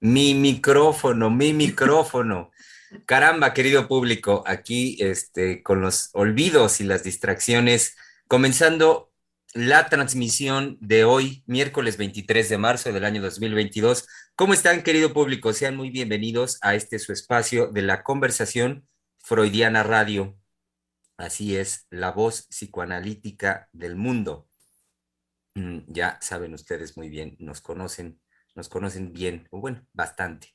Mi micrófono, mi micrófono. Caramba, querido público, aquí este, con los olvidos y las distracciones, comenzando la transmisión de hoy, miércoles 23 de marzo del año 2022. ¿Cómo están, querido público? Sean muy bienvenidos a este su espacio de la conversación Freudiana Radio. Así es, la voz psicoanalítica del mundo. Mm, ya saben ustedes muy bien, nos conocen nos conocen bien, o bueno, bastante.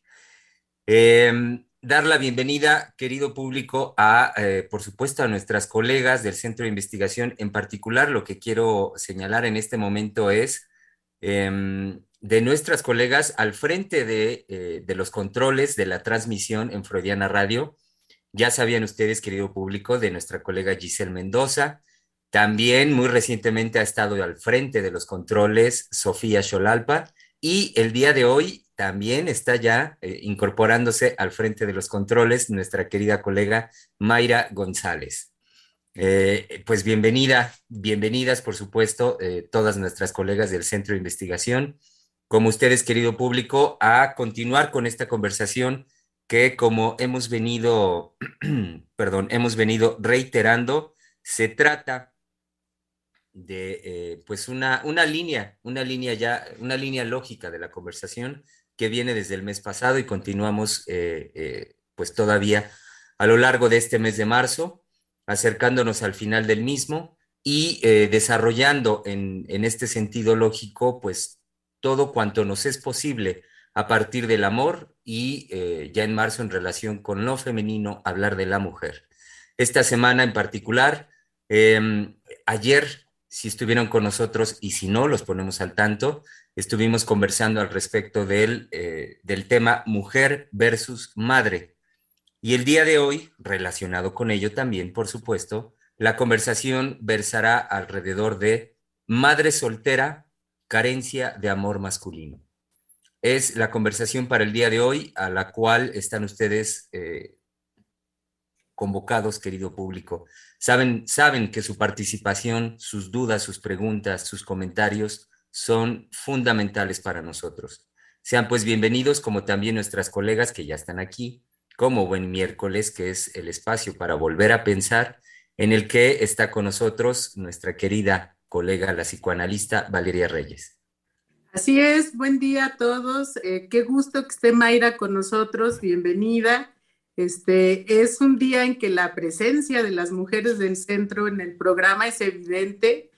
Em, dar la bienvenida, querido público, a, eh, por supuesto, a nuestras colegas del Centro de Investigación. En particular, lo que quiero señalar en este momento es em, de nuestras colegas al frente de, eh, de, los controles de la transmisión en Freudiana Radio. Ya sabían ustedes, querido público, de nuestra colega Giselle Mendoza. También muy recientemente ha estado al frente de los controles Sofía Xolalpa y el día de hoy también está ya eh, incorporándose al frente de los controles nuestra querida colega Mayra González. Eh, pues bienvenida, bienvenidas por supuesto eh, todas nuestras colegas del Centro de Investigación, como ustedes querido público, a continuar con esta conversación que como hemos venido, perdón, hemos venido reiterando, se trata de eh, pues una, una línea, una línea ya, una línea lógica de la conversación que viene desde el mes pasado y continuamos eh, eh, pues todavía a lo largo de este mes de marzo, acercándonos al final del mismo y desarrollando en, en este sentido lógico pues todo cuanto nos es posible a partir del amor y ya en marzo en relación con lo femenino hablar de la mujer. Esta semana en particular, em, ayer si estuvieron con nosotros y si no, los ponemos al tanto. Estuvimos conversando al respecto del, eh, del tema mujer versus madre. Y el día de hoy, relacionado con ello también, por supuesto, la conversación versará alrededor de madre soltera, carencia de amor masculino. Es la conversación para el día de hoy a la cual están ustedes eh, convocados, querido público. Saben, saben que su participación, sus dudas, sus preguntas, sus comentarios son fundamentales para nosotros. Sean pues bienvenidos, como también nuestras colegas que ya están aquí, como buen miércoles, que es el espacio para volver a pensar, en el que está con nosotros nuestra querida colega, la psicoanalista Valeria Reyes. Así es, buen día a todos. Eh, qué gusto que esté Mayra con nosotros, bienvenida. Este, es un día en que la presencia de las mujeres del centro en el programa es evidente.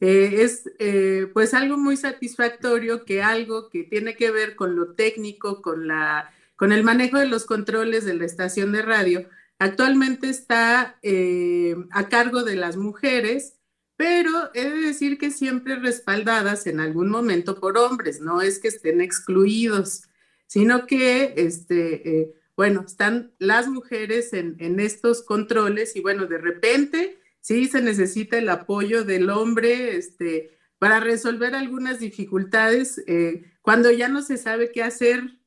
Eh, es eh, pues algo muy satisfactorio que algo que tiene que ver con lo técnico, con, la, con el manejo de los controles de la estación de radio, actualmente está eh, a cargo de las mujeres, pero he de decir que siempre respaldadas en algún momento por hombres, no es que estén excluidos, sino que este, bueno, están las mujeres en, estos controles y bueno, de repente sí se necesita el apoyo del hombre este, para resolver algunas dificultades eh, cuando ya no se sabe qué hacer.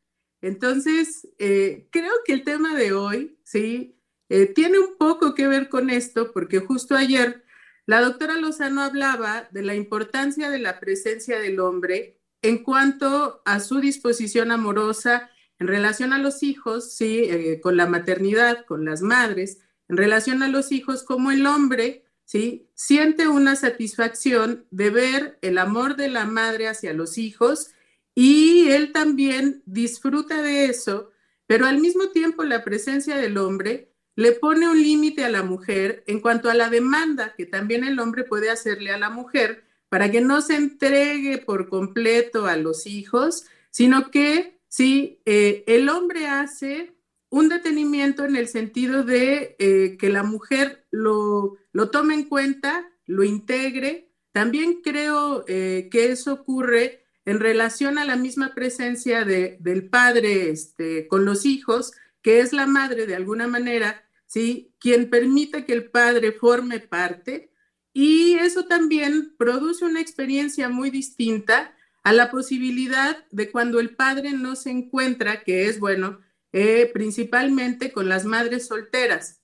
Entonces, eh, creo que el tema de hoy, sí, eh, tiene un poco que ver con esto, porque justo ayer la doctora Lozano hablaba de la importancia de la presencia del hombre en cuanto a su disposición amorosa en relación a los hijos, sí, eh, con la maternidad, con las madres, en relación a los hijos, como el hombre, sí, siente una satisfacción de ver el amor de la madre hacia los hijos y él también disfruta de eso, pero al mismo tiempo la presencia del hombre le pone un límite a la mujer en cuanto a la demanda que también el hombre puede hacerle a la mujer para que no se entregue por completo a los hijos, sino que ¿sí? Eh, el hombre hace un detenimiento en el sentido de eh, que la mujer lo, lo tome en cuenta, lo integre. También creo eh, que eso ocurre en relación a la misma presencia del padre este, con los hijos, que es la madre de alguna manera, ¿sí? Quien permite que el padre forme parte y eso también produce una experiencia muy distinta a la posibilidad de cuando el padre no se encuentra, que es, bueno, eh, principalmente con las madres solteras.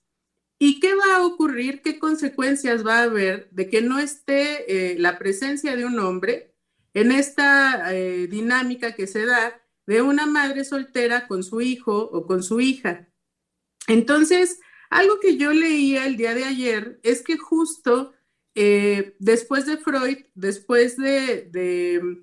¿Y qué va a ocurrir? ¿Qué consecuencias va a haber de que no esté eh, la presencia de un hombre en esta eh, dinámica que se da de una madre soltera con su hijo o con su hija? Entonces, algo que yo leía el día de ayer es que justo después de Freud, después de de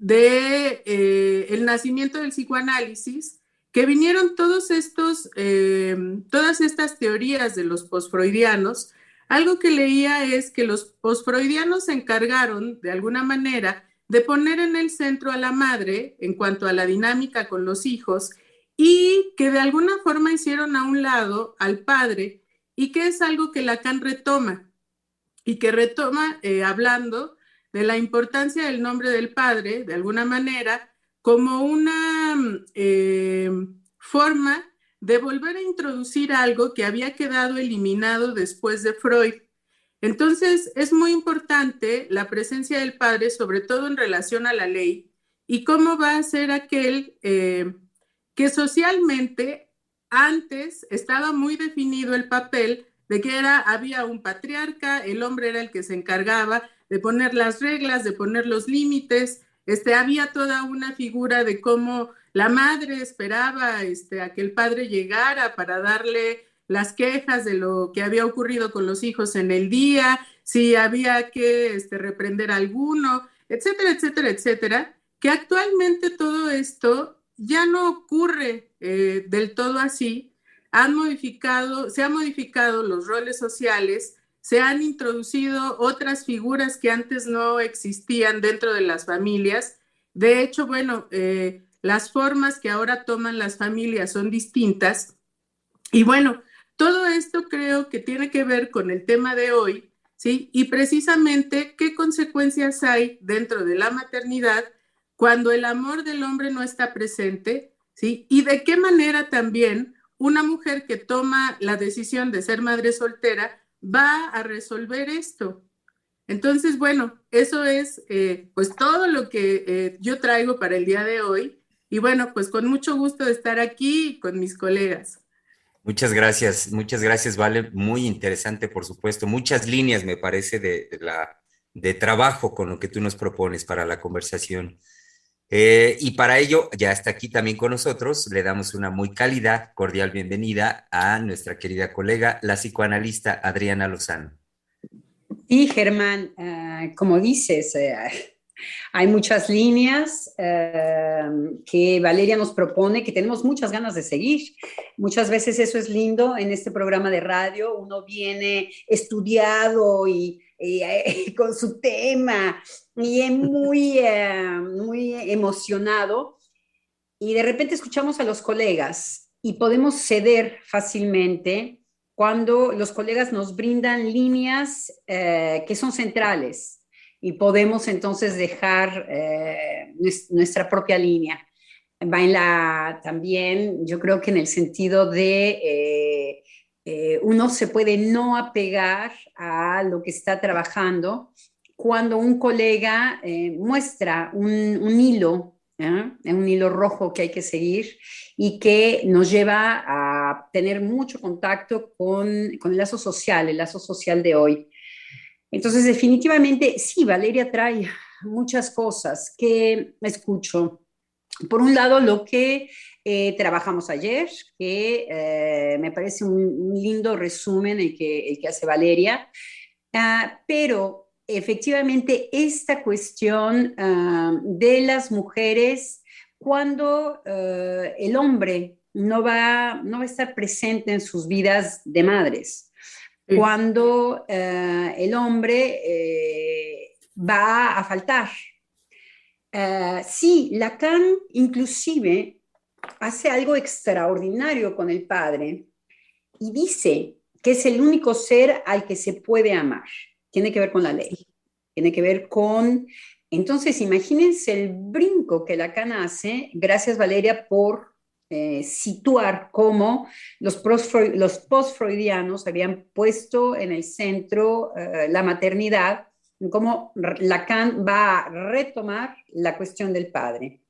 eh, el nacimiento del psicoanálisis, que vinieron todos estos, eh, todas estas teorías de los posfreudianos, algo que leía es que los posfreudianos se encargaron, de alguna manera, de poner en el centro a la madre en cuanto a la dinámica con los hijos y que de alguna forma hicieron a un lado al padre y que es algo que Lacan retoma y que retoma eh, hablando de la importancia del nombre del padre, de alguna manera, como una eh, forma de volver a introducir algo que había quedado eliminado después de Freud. Entonces, es muy importante la presencia del padre, sobre todo en relación a la ley, y cómo va a ser aquel eh, que socialmente antes estaba muy definido el papel de que era, había un patriarca, el hombre era el que se encargaba de poner las reglas, de poner los límites. Este, había toda una figura de cómo la madre esperaba este, a que el padre llegara para darle las quejas de lo que había ocurrido con los hijos en el día, si había que este, reprender a alguno, etcétera, etcétera, etcétera, que actualmente todo esto ya no ocurre eh, del todo así. Han modificado, se han modificado los roles sociales se han introducido otras figuras que antes no existían dentro de las familias. De hecho, bueno, eh, las formas que ahora toman las familias son distintas. Y bueno, todo esto creo que tiene que ver con el tema de hoy, ¿sí? Y precisamente qué consecuencias hay dentro de la maternidad cuando el amor del hombre no está presente, ¿sí? Y de qué manera también una mujer que toma la decisión de ser madre soltera va a resolver esto. Entonces, bueno, eso es eh, pues todo lo que eh, yo traigo para el día de hoy. Y bueno, pues con mucho gusto de estar aquí con mis colegas. Muchas gracias, muchas gracias, Vale. Muy interesante, por supuesto. Muchas líneas, me parece, de, la, de trabajo con lo que tú nos propones para la conversación. Eh, y para ello, ya está aquí también con nosotros, le damos una muy cálida, cordial bienvenida a nuestra querida colega, la psicoanalista Adriana Lozano. Y Germán, eh, como dices, eh, hay muchas líneas que Valeria nos propone que tenemos muchas ganas de seguir. Muchas veces eso es lindo en este programa de radio, uno viene estudiado y con su tema y es muy, eh, muy emocionado y de repente escuchamos a los colegas y podemos ceder fácilmente cuando los colegas nos brindan líneas eh, que son centrales y podemos entonces dejar eh, nuestra propia línea. Va en la, también, yo creo que en el sentido de uno se puede no apegar a lo que está trabajando cuando un colega eh, muestra un, hilo, ¿eh? un hilo rojo que hay que seguir y que nos lleva a tener mucho contacto con, con, el lazo social, el lazo social de hoy. Entonces, definitivamente, sí, Valeria trae muchas cosas que escucho. Por un lado, lo que eh, trabajamos ayer, que me parece un, lindo resumen el que, el que hace Valeria, ah, pero efectivamente esta cuestión ah, de las mujeres cuando ah, el hombre no va, no va a estar presente en sus vidas de madres, cuando ah, el hombre eh, va a faltar. sí, Lacan inclusive hace algo extraordinario con el padre y dice que es el único ser al que se puede amar. Tiene que ver con la ley, tiene que ver con Entonces, imagínense el brinco que Lacan hace, gracias Valeria por eh, situar cómo los, post-freudianos habían puesto en el centro eh, la maternidad, cómo Lacan va a retomar la cuestión del padre.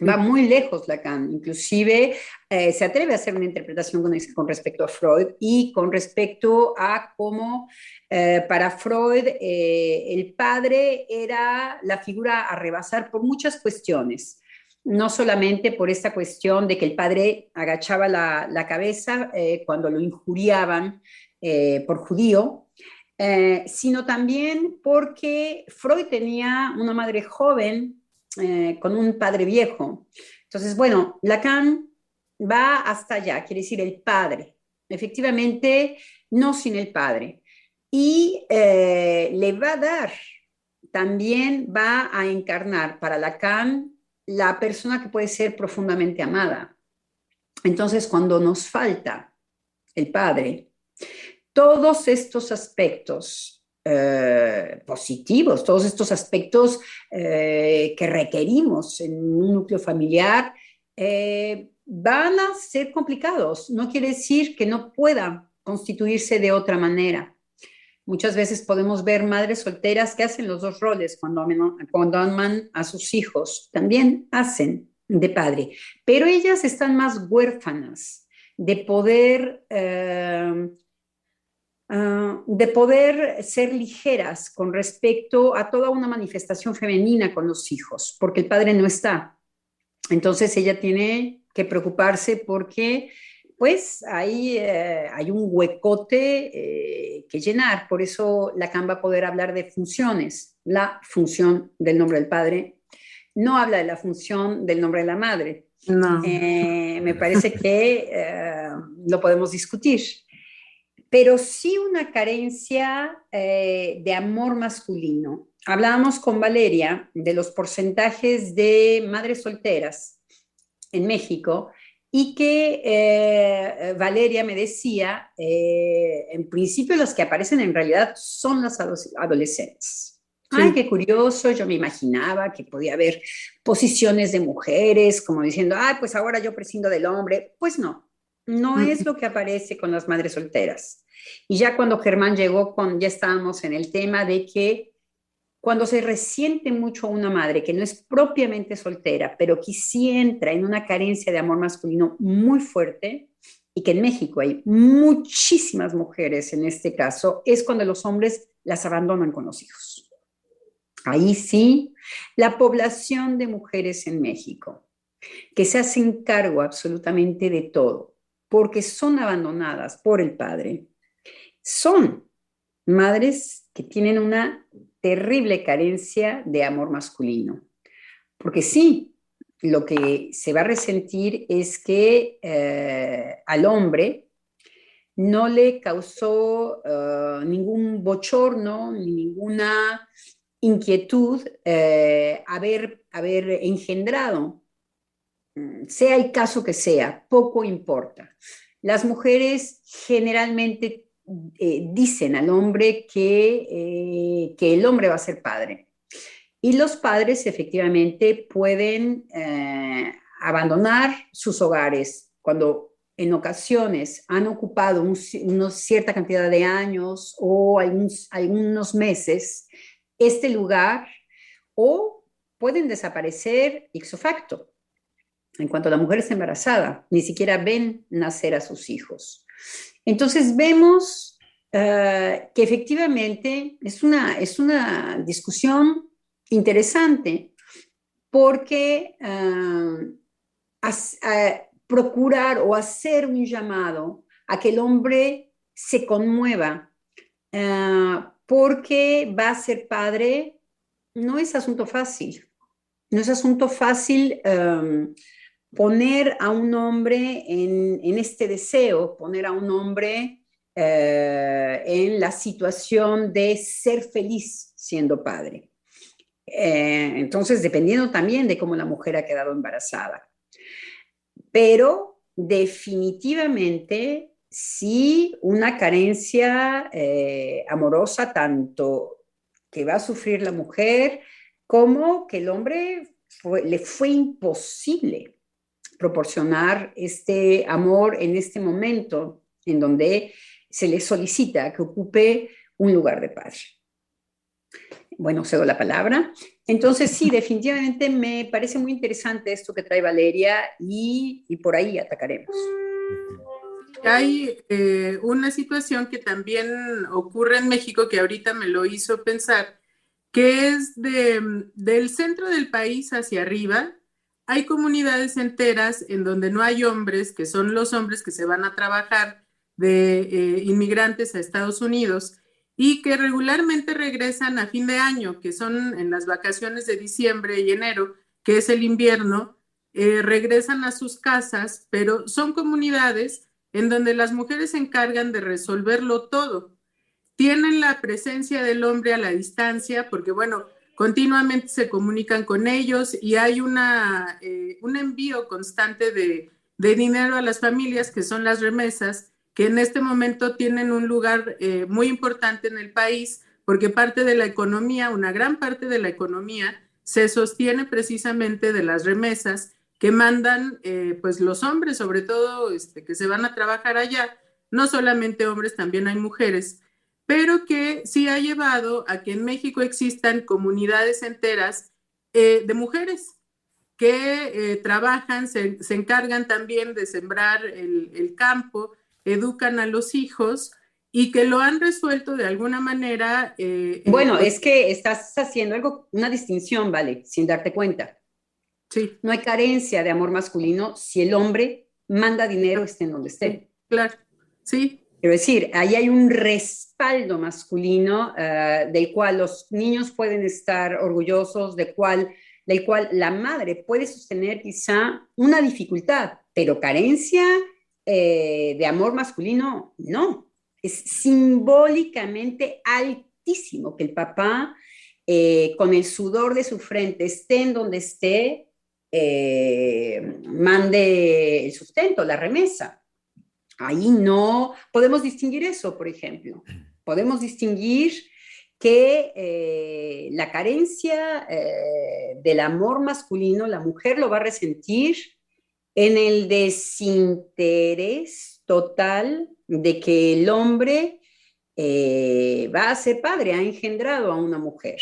Va muy lejos Lacan, inclusive eh, se atreve a hacer una interpretación con, respecto a Freud y con respecto a cómo eh, para Freud eh, el padre era la figura a rebasar por muchas cuestiones, no solamente por esta cuestión de que el padre agachaba la cabeza cuando lo injuriaban por judío, sino también porque Freud tenía una madre joven eh, con un padre viejo. Entonces, bueno, Lacan va hasta allá, quiere decir el padre. Efectivamente, no sin el padre. Y eh, le va a dar, también va a encarnar para Lacan la persona que puede ser profundamente amada. Entonces, cuando nos falta el padre, todos estos aspectos eh, positivos, todos estos aspectos eh, que requerimos en un núcleo familiar, eh, van a ser complicados. No quiere decir que no pueda constituirse de otra manera. Muchas veces podemos ver madres solteras que hacen los dos roles cuando, cuando aman a sus hijos. También hacen de padre, pero ellas están más huérfanas de poder Ah, de poder ser ligeras con respecto a toda una manifestación femenina con los hijos, porque el padre no está. Entonces ella tiene que preocuparse porque pues ahí eh, hay un huecote eh, que llenar. Por eso Lacan va a poder hablar de funciones. La función del nombre del padre no habla de la función del nombre de la madre. No. Eh, me parece que lo podemos discutir pero sí una carencia eh, de amor masculino. Hablábamos con Valeria de los porcentajes de madres solteras en México y que eh, Valeria me decía, eh, en principio los que aparecen en realidad son las adolescentes. Ay, qué curioso, yo me imaginaba que podía haber posiciones de mujeres, como diciendo, ay, pues ahora yo prescindo del hombre. Pues no, no es lo que aparece con las madres solteras. Y ya cuando Germán llegó, con, ya estábamos en el tema de que cuando se resiente mucho a una madre que no es propiamente soltera, pero que sí entra en una carencia de amor masculino muy fuerte, y que en México hay muchísimas mujeres en este caso, es cuando los hombres las abandonan con los hijos. Ahí sí, la población de mujeres en México, que se hacen cargo absolutamente de todo, porque son abandonadas por el padre, son madres que tienen una terrible carencia de amor masculino. Porque sí, lo que se va a resentir es que eh, al hombre no le causó eh, ningún bochorno, ni ninguna inquietud eh, haber, haber engendrado sea el caso que sea, poco importa. Las mujeres generalmente eh, dicen al hombre que, eh, que, el hombre va a ser padre. Y los padres efectivamente pueden eh, abandonar sus hogares cuando en ocasiones han ocupado una cierta cantidad de años o algunos, algunos meses este lugar o pueden desaparecer ipso facto en cuanto la mujer está embarazada, ni siquiera ven nacer a sus hijos. Entonces vemos eh, que efectivamente es una, es una discusión interesante porque uh, procurar o hacer un llamado a que el hombre se conmueva porque va a ser padre no es asunto fácil. No es asunto fácil poner a un hombre en, este deseo, poner a un hombre eh, en la situación de ser feliz siendo padre. Eh, entonces, dependiendo también de cómo la mujer ha quedado embarazada. Pero definitivamente, sí, una carencia eh, amorosa, tanto que va a sufrir la mujer, como que el hombre le fue imposible proporcionar este amor en este momento en donde se le solicita que ocupe un lugar de padre. Bueno, cedo la palabra. Entonces, sí, definitivamente me parece muy interesante esto que trae Valeria y, por ahí atacaremos. Hay eh, una situación que también ocurre en México que ahorita me lo hizo pensar, que es de, del centro del país hacia arriba. Hay comunidades enteras en donde no hay hombres, que son los hombres que se van a trabajar de eh, inmigrantes a Estados Unidos y que regularmente regresan a fin de año, que son en las vacaciones de diciembre y enero, que es el invierno, eh, regresan a sus casas, pero son comunidades en donde las mujeres se encargan de resolverlo todo. Tienen la presencia del hombre a la distancia porque, bueno, continuamente se comunican con ellos y hay una, eh, un envío constante de, de, dinero a las familias, que son las remesas, que en este momento tienen un lugar eh, muy importante en el país porque parte de la economía, una gran parte de la economía, se sostiene precisamente de las remesas que mandan eh, pues los hombres, sobre todo este, que se van a trabajar allá, no solamente hombres, también hay mujeres, pero que sí ha llevado a que en México existan comunidades enteras eh, de mujeres que eh, trabajan, se, encargan también de sembrar el, el campo, educan a los hijos y que lo han resuelto de alguna manera. bueno, es que estás haciendo algo, una distinción, ¿vale? Sin darte cuenta. No hay carencia de amor masculino si el hombre manda dinero, esté en donde esté. Claro, sí. Quiero decir, ahí hay un respaldo masculino eh, del cual los niños pueden estar orgullosos, de cual, del cual la madre puede sostener quizá una dificultad, pero carencia eh, de amor masculino, no. Es simbólicamente altísimo que el papá, eh, con el sudor de su frente, esté en donde esté, mande el sustento, la remesa. Ahí no podemos distinguir eso, por ejemplo. Podemos distinguir que eh, la carencia eh, del amor masculino, la mujer lo va a resentir en el desinterés total de que el hombre va a ser padre, ha engendrado a una mujer.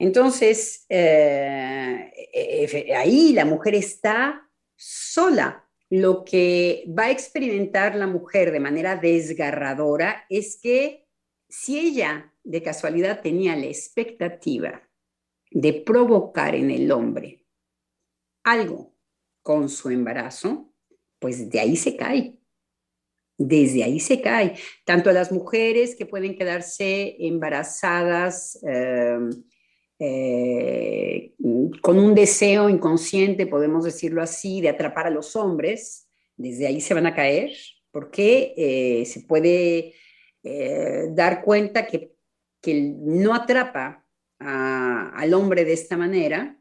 Entonces, eh, eh, ahí la mujer está sola. Lo que va a experimentar la mujer de manera desgarradora es que si ella de casualidad tenía la expectativa de provocar en el hombre algo con su embarazo, pues de ahí se cae. Desde ahí se cae. Tanto las mujeres que pueden quedarse embarazadas eh, eh, con un deseo inconsciente, podemos decirlo así, de atrapar a los hombres, desde ahí se van a caer, porque eh, se puede eh, dar cuenta que, que, no atrapa al hombre de esta manera,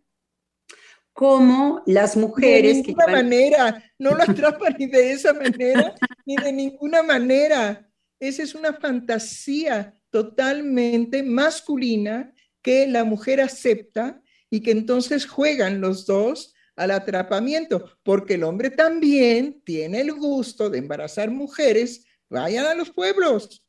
como las mujeres... De ninguna manera, no lo atrapa ni de esa manera, ni de ninguna manera. Esa es una fantasía totalmente masculina que la mujer acepta y que entonces juegan los dos al atrapamiento, porque el hombre también tiene el gusto de embarazar mujeres. Vayan a los pueblos,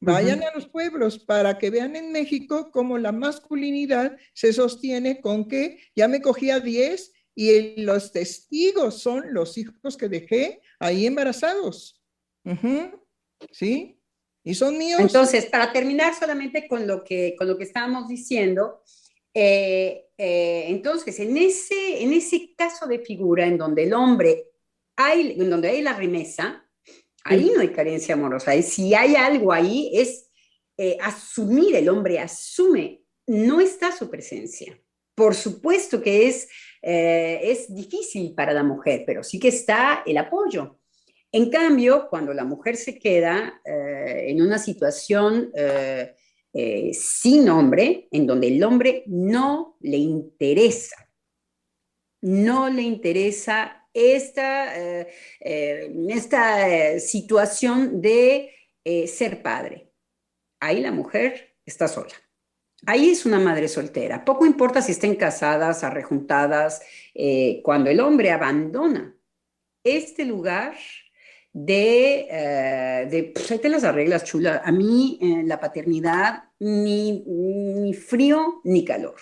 vayan a los pueblos para que vean en México cómo la masculinidad se sostiene con que ya me cogía 10 y los testigos son los hijos que dejé ahí embarazados. ¿Sí? Y son míos. Entonces, para terminar solamente con lo que, con lo que estábamos diciendo, eh, eh, entonces, en ese, en ese caso de figura en donde el hombre, hay, en donde hay la remesa, ahí no hay carencia amorosa. Y si hay algo ahí, es eh, asumir, el hombre asume, no está su presencia. Por supuesto que es, es difícil para la mujer, pero sí que está el apoyo. En cambio, cuando la mujer se queda eh, en una situación eh, eh, sin hombre, en donde el hombre no le interesa, no le interesa esta, esta situación de ser padre, ahí la mujer está sola. Ahí es una madre soltera. Poco importa si estén casadas, arrejuntadas, cuando el hombre abandona este lugar de, eh, de pues las arreglas, chula. A mí eh, la paternidad, ni, ni, frío ni calor.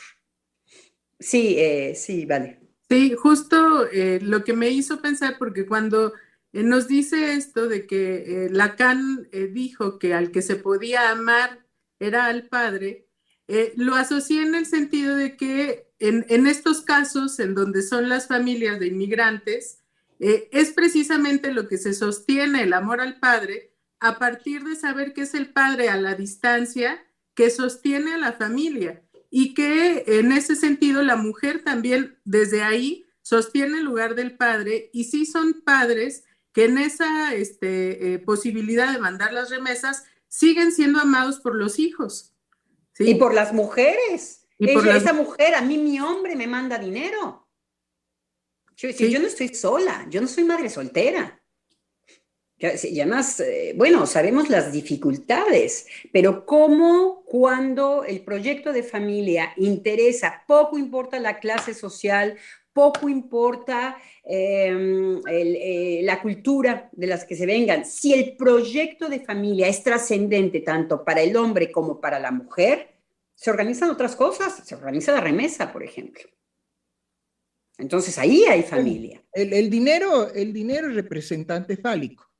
Sí, sí, vale. Sí, justo lo que me hizo pensar, porque cuando nos dice esto de que Lacan dijo que al que se podía amar era al padre, eh, lo asocié en el sentido de que en, estos casos, en donde son las familias de inmigrantes, eh, es precisamente lo que se sostiene el amor al padre a partir de saber que es el padre a la distancia que sostiene a la familia y que en ese sentido la mujer también desde ahí sostiene el lugar del padre y sí son padres que en esa este, eh, posibilidad de mandar las remesas siguen siendo amados por los hijos. Y por las mujeres. Y esa, mujer, a mí mi hombre me manda dinero. Yo, yo no estoy sola, yo no soy madre soltera. Ya, además, eh, bueno, sabemos las dificultades, pero cómo cuando el proyecto de familia interesa, poco importa la clase social, poco importa em, eh, la cultura de las que se vengan. Si el proyecto de familia es trascendente tanto para el hombre como para la mujer, se organizan otras cosas, se organiza la remesa, por ejemplo. Entonces ahí hay familia. El, dinero, el dinero es representante fálico.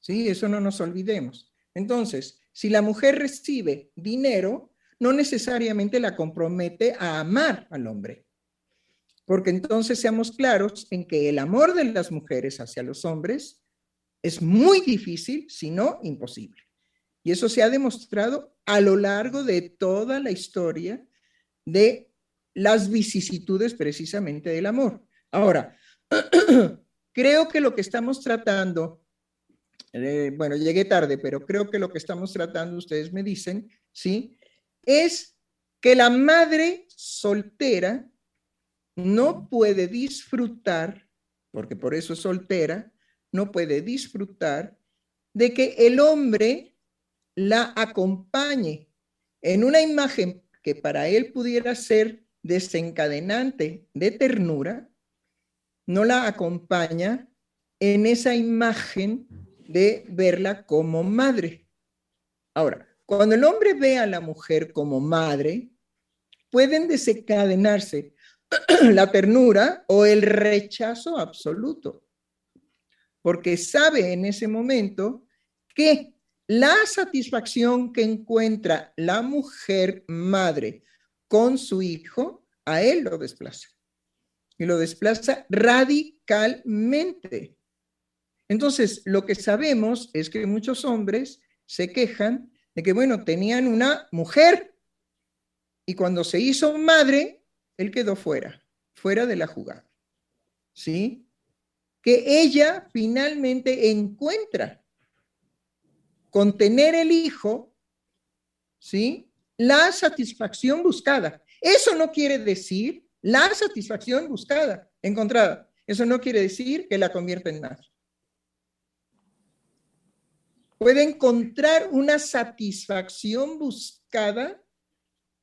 Sí, eso no nos olvidemos. Entonces, si la mujer recibe dinero, no necesariamente la compromete a amar al hombre porque entonces seamos claros en que el amor de las mujeres hacia los hombres es muy difícil, si no imposible. Y eso se ha demostrado a lo largo de toda la historia de las vicisitudes precisamente del amor. Ahora, creo que lo que estamos tratando, eh, bueno, llegué tarde, pero creo que lo que estamos tratando, ustedes me dicen, ¿sí? Es que la madre soltera no puede disfrutar, porque por eso es soltera, no puede disfrutar de que el hombre la acompañe en una imagen que para él pudiera ser desencadenante de ternura, no la acompaña en esa imagen de verla como madre. Ahora, cuando el hombre ve a la mujer como madre, pueden desencadenarse la ternura o el rechazo absoluto, porque sabe en ese momento que la satisfacción que encuentra la mujer madre con su hijo, a él lo desplaza. Y lo desplaza radicalmente. Entonces, lo que sabemos es que muchos hombres se quejan de que, bueno, tenían una mujer y cuando se hizo madre, él quedó fuera, fuera de la jugada. ¿Sí? Que ella finalmente encuentra con tener el hijo, ¿sí? La satisfacción buscada. Eso no quiere decir la satisfacción buscada, encontrada. Eso no quiere decir que la convierta en nada. Puede encontrar una satisfacción buscada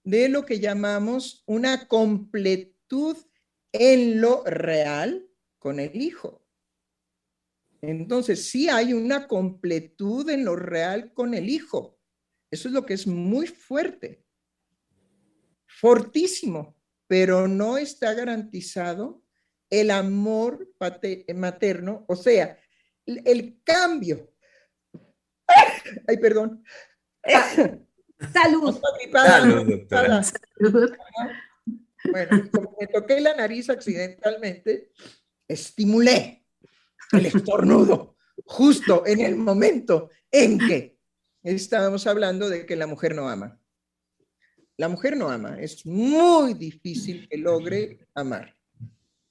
de lo que llamamos una completud en lo real con el Hijo. Entonces, sí hay una completud en lo real con el Hijo. Eso es lo que es muy fuerte, fortísimo, pero no está garantizado el amor materno, o sea, el cambio. Ay, perdón. Salud. Salud, Bueno, como me toqué la nariz accidentalmente, estimulé el estornudo justo en el momento en que estábamos hablando de que la mujer no ama. La mujer no ama, es muy difícil que logre amar.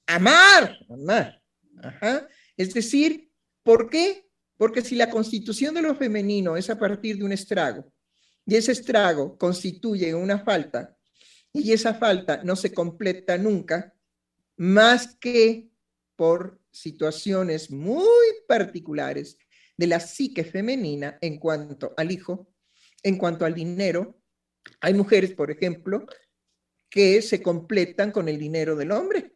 Amar, amar. Es decir, ¿por qué? Porque si la constitución de lo femenino es a partir de un estrago y ese estrago constituye una falta y esa falta no se completa nunca más que por situaciones muy particulares de la psique femenina en cuanto al hijo, en cuanto al dinero Hay mujeres, por ejemplo, que se completan con el dinero del hombre,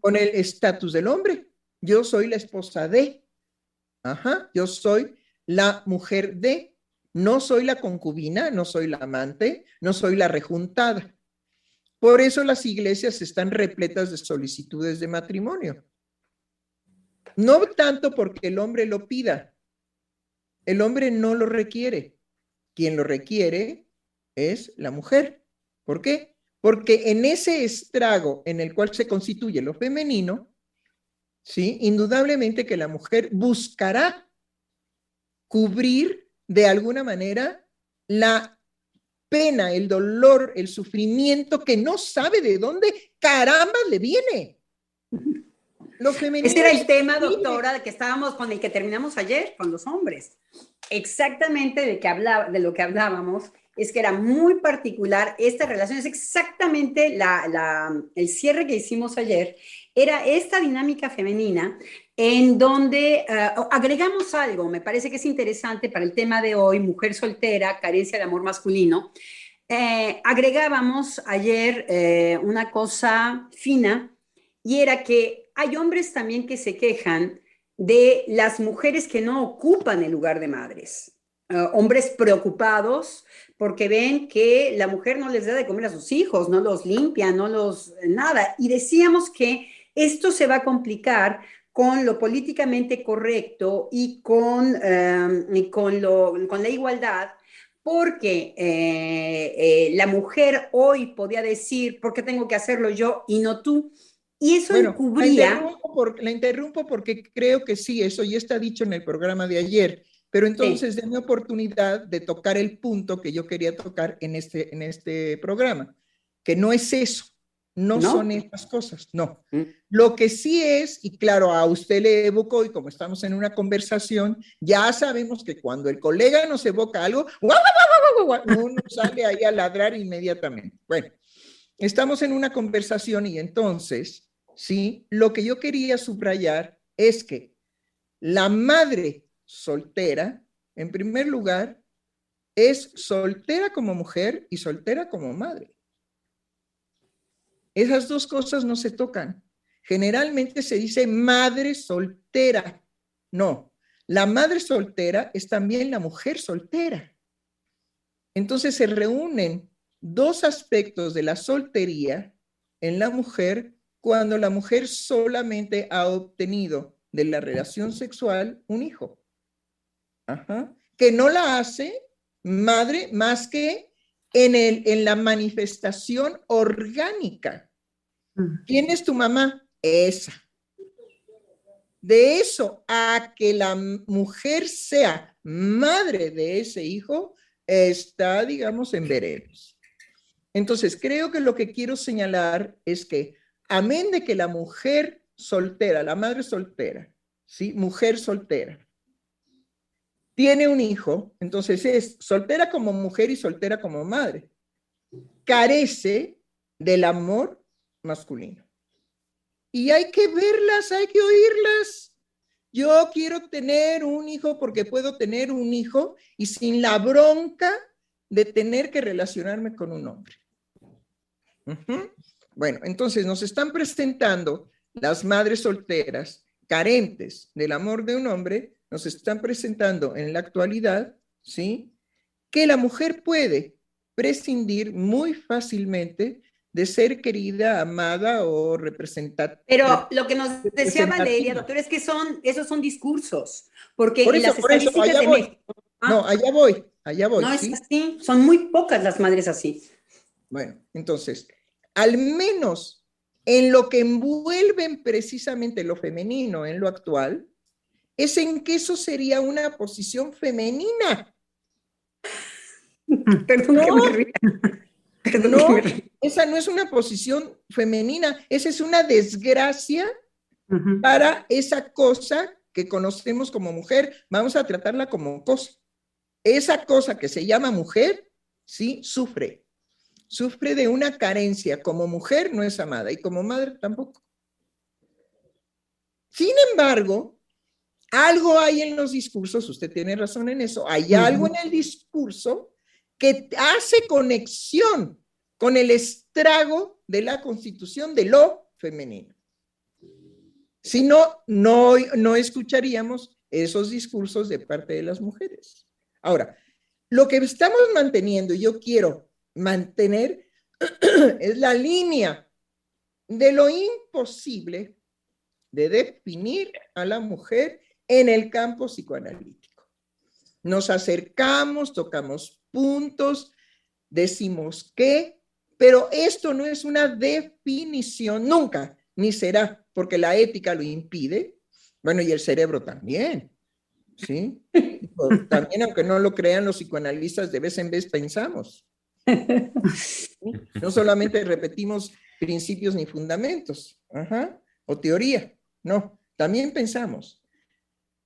con el estatus del hombre. Yo soy la esposa de, ajá, yo soy la mujer de, no soy la concubina, no soy la amante, no soy la rejuntada. Por eso las iglesias están repletas de solicitudes de matrimonio. No tanto porque el hombre lo pida, el hombre no lo requiere. Quien lo requiere es la mujer. ¿Por qué? Porque en ese estrago en el cual se constituye lo femenino, ¿sí? Indudablemente que la mujer buscará cubrir de alguna manera la pena, el dolor, el sufrimiento que no sabe de dónde caramba le viene. Ese era el tema, doctora, de que estábamos con el que terminamos ayer, con los hombres. Exactamente de, que hablaba, de lo que hablábamos, es que era muy particular esta relación, es exactamente la, el cierre que hicimos ayer, era esta dinámica femenina en donde eh, agregamos algo, me parece que es interesante para el tema de hoy, mujer soltera, carencia de amor masculino. Eh, agregábamos ayer eh, una cosa fina y era que hay hombres también que se quejan de las mujeres que no ocupan el lugar de madres. Eh, hombres preocupados porque ven que la mujer no les da de comer a sus hijos, no los limpia, no los nada. Y decíamos que esto se va a complicar con lo políticamente correcto y con, eh, con, la igualdad, porque eh, la mujer hoy podía decir, ¿por qué tengo que hacerlo yo y no tú? Y eso bueno, encubría... La interrumpo, porque creo que sí, eso ya está dicho en el programa de ayer, pero entonces sí. mi oportunidad de tocar el punto que yo quería tocar en este, en este programa, que no es eso, no, ¿No? son esas cosas, no. ¿Mm? Lo que sí es, y claro, a usted le evocó, y como estamos en una conversación, ya sabemos que cuando el colega nos evoca algo, uno sale ahí a ladrar inmediatamente. Bueno, estamos en una conversación y entonces ¿sí? Lo que yo quería subrayar es que la madre soltera, en primer lugar, es soltera como mujer y soltera como madre. Esas dos cosas no se tocan. Generalmente se dice madre soltera. No, la madre soltera es también la mujer soltera. Entonces se reúnen dos aspectos de la soltería en la mujer cuando la mujer solamente ha obtenido de la relación sexual un hijo. Ajá. Que no la hace madre más que en, el, en la manifestación orgánica. ¿Quién es tu mamá? Esa. De eso a que la mujer sea madre de ese hijo, está, digamos, en veredas. Entonces, creo que lo que quiero señalar es que amén de que la mujer soltera, la madre soltera, ¿sí? Mujer soltera, tiene un hijo, entonces es soltera como mujer y soltera como madre, carece del amor masculino. Y hay que verlas, hay que oírlas. Yo quiero tener un hijo porque puedo tener un hijo y sin la bronca de tener que relacionarme con un hombre. Uh. Bueno, entonces nos están presentando las madres solteras carentes del amor de un hombre, nos están presentando en la actualidad, ¿sí? Que la mujer puede prescindir muy fácilmente de ser querida, amada o representada. Pero lo que nos decía Valeria, doctor, es que son, esos son discursos, porque por eso, las por eso, allá voy. México, ¿ah? No, allá voy, allá voy. No ¿sí? es así, son muy pocas las madres así. Bueno, entonces, al menos en lo que envuelven precisamente lo femenino en lo actual, es en que eso sería una posición femenina. Perdón no, que me ría. Perdón no, que me ría. esa no es una posición femenina, esa es una desgracia uh -huh. para esa cosa que conocemos como mujer. Vamos a tratarla como cosa. Esa cosa que se llama mujer, sí, sufre sufre de una carencia. Como mujer no es amada y como madre tampoco. Sin embargo, algo hay en los discursos, usted tiene razón en eso, hay algo en el discurso que hace conexión con el estrago de la constitución de lo femenino. Si no, no, no escucharíamos esos discursos de parte de las mujeres. Ahora, lo que estamos manteniendo, yo quiero mantener, es la línea de lo imposible de definir a la mujer en el campo psicoanalítico. Nos acercamos, tocamos puntos, decimos qué, pero esto no es una definición nunca, ni será, porque la ética lo impide, bueno, y el cerebro también, ¿sí? También, aunque no lo crean los psicoanalistas, de vez en vez pensamos. No solamente repetimos principios ni fundamentos, o teoría, no, también pensamos.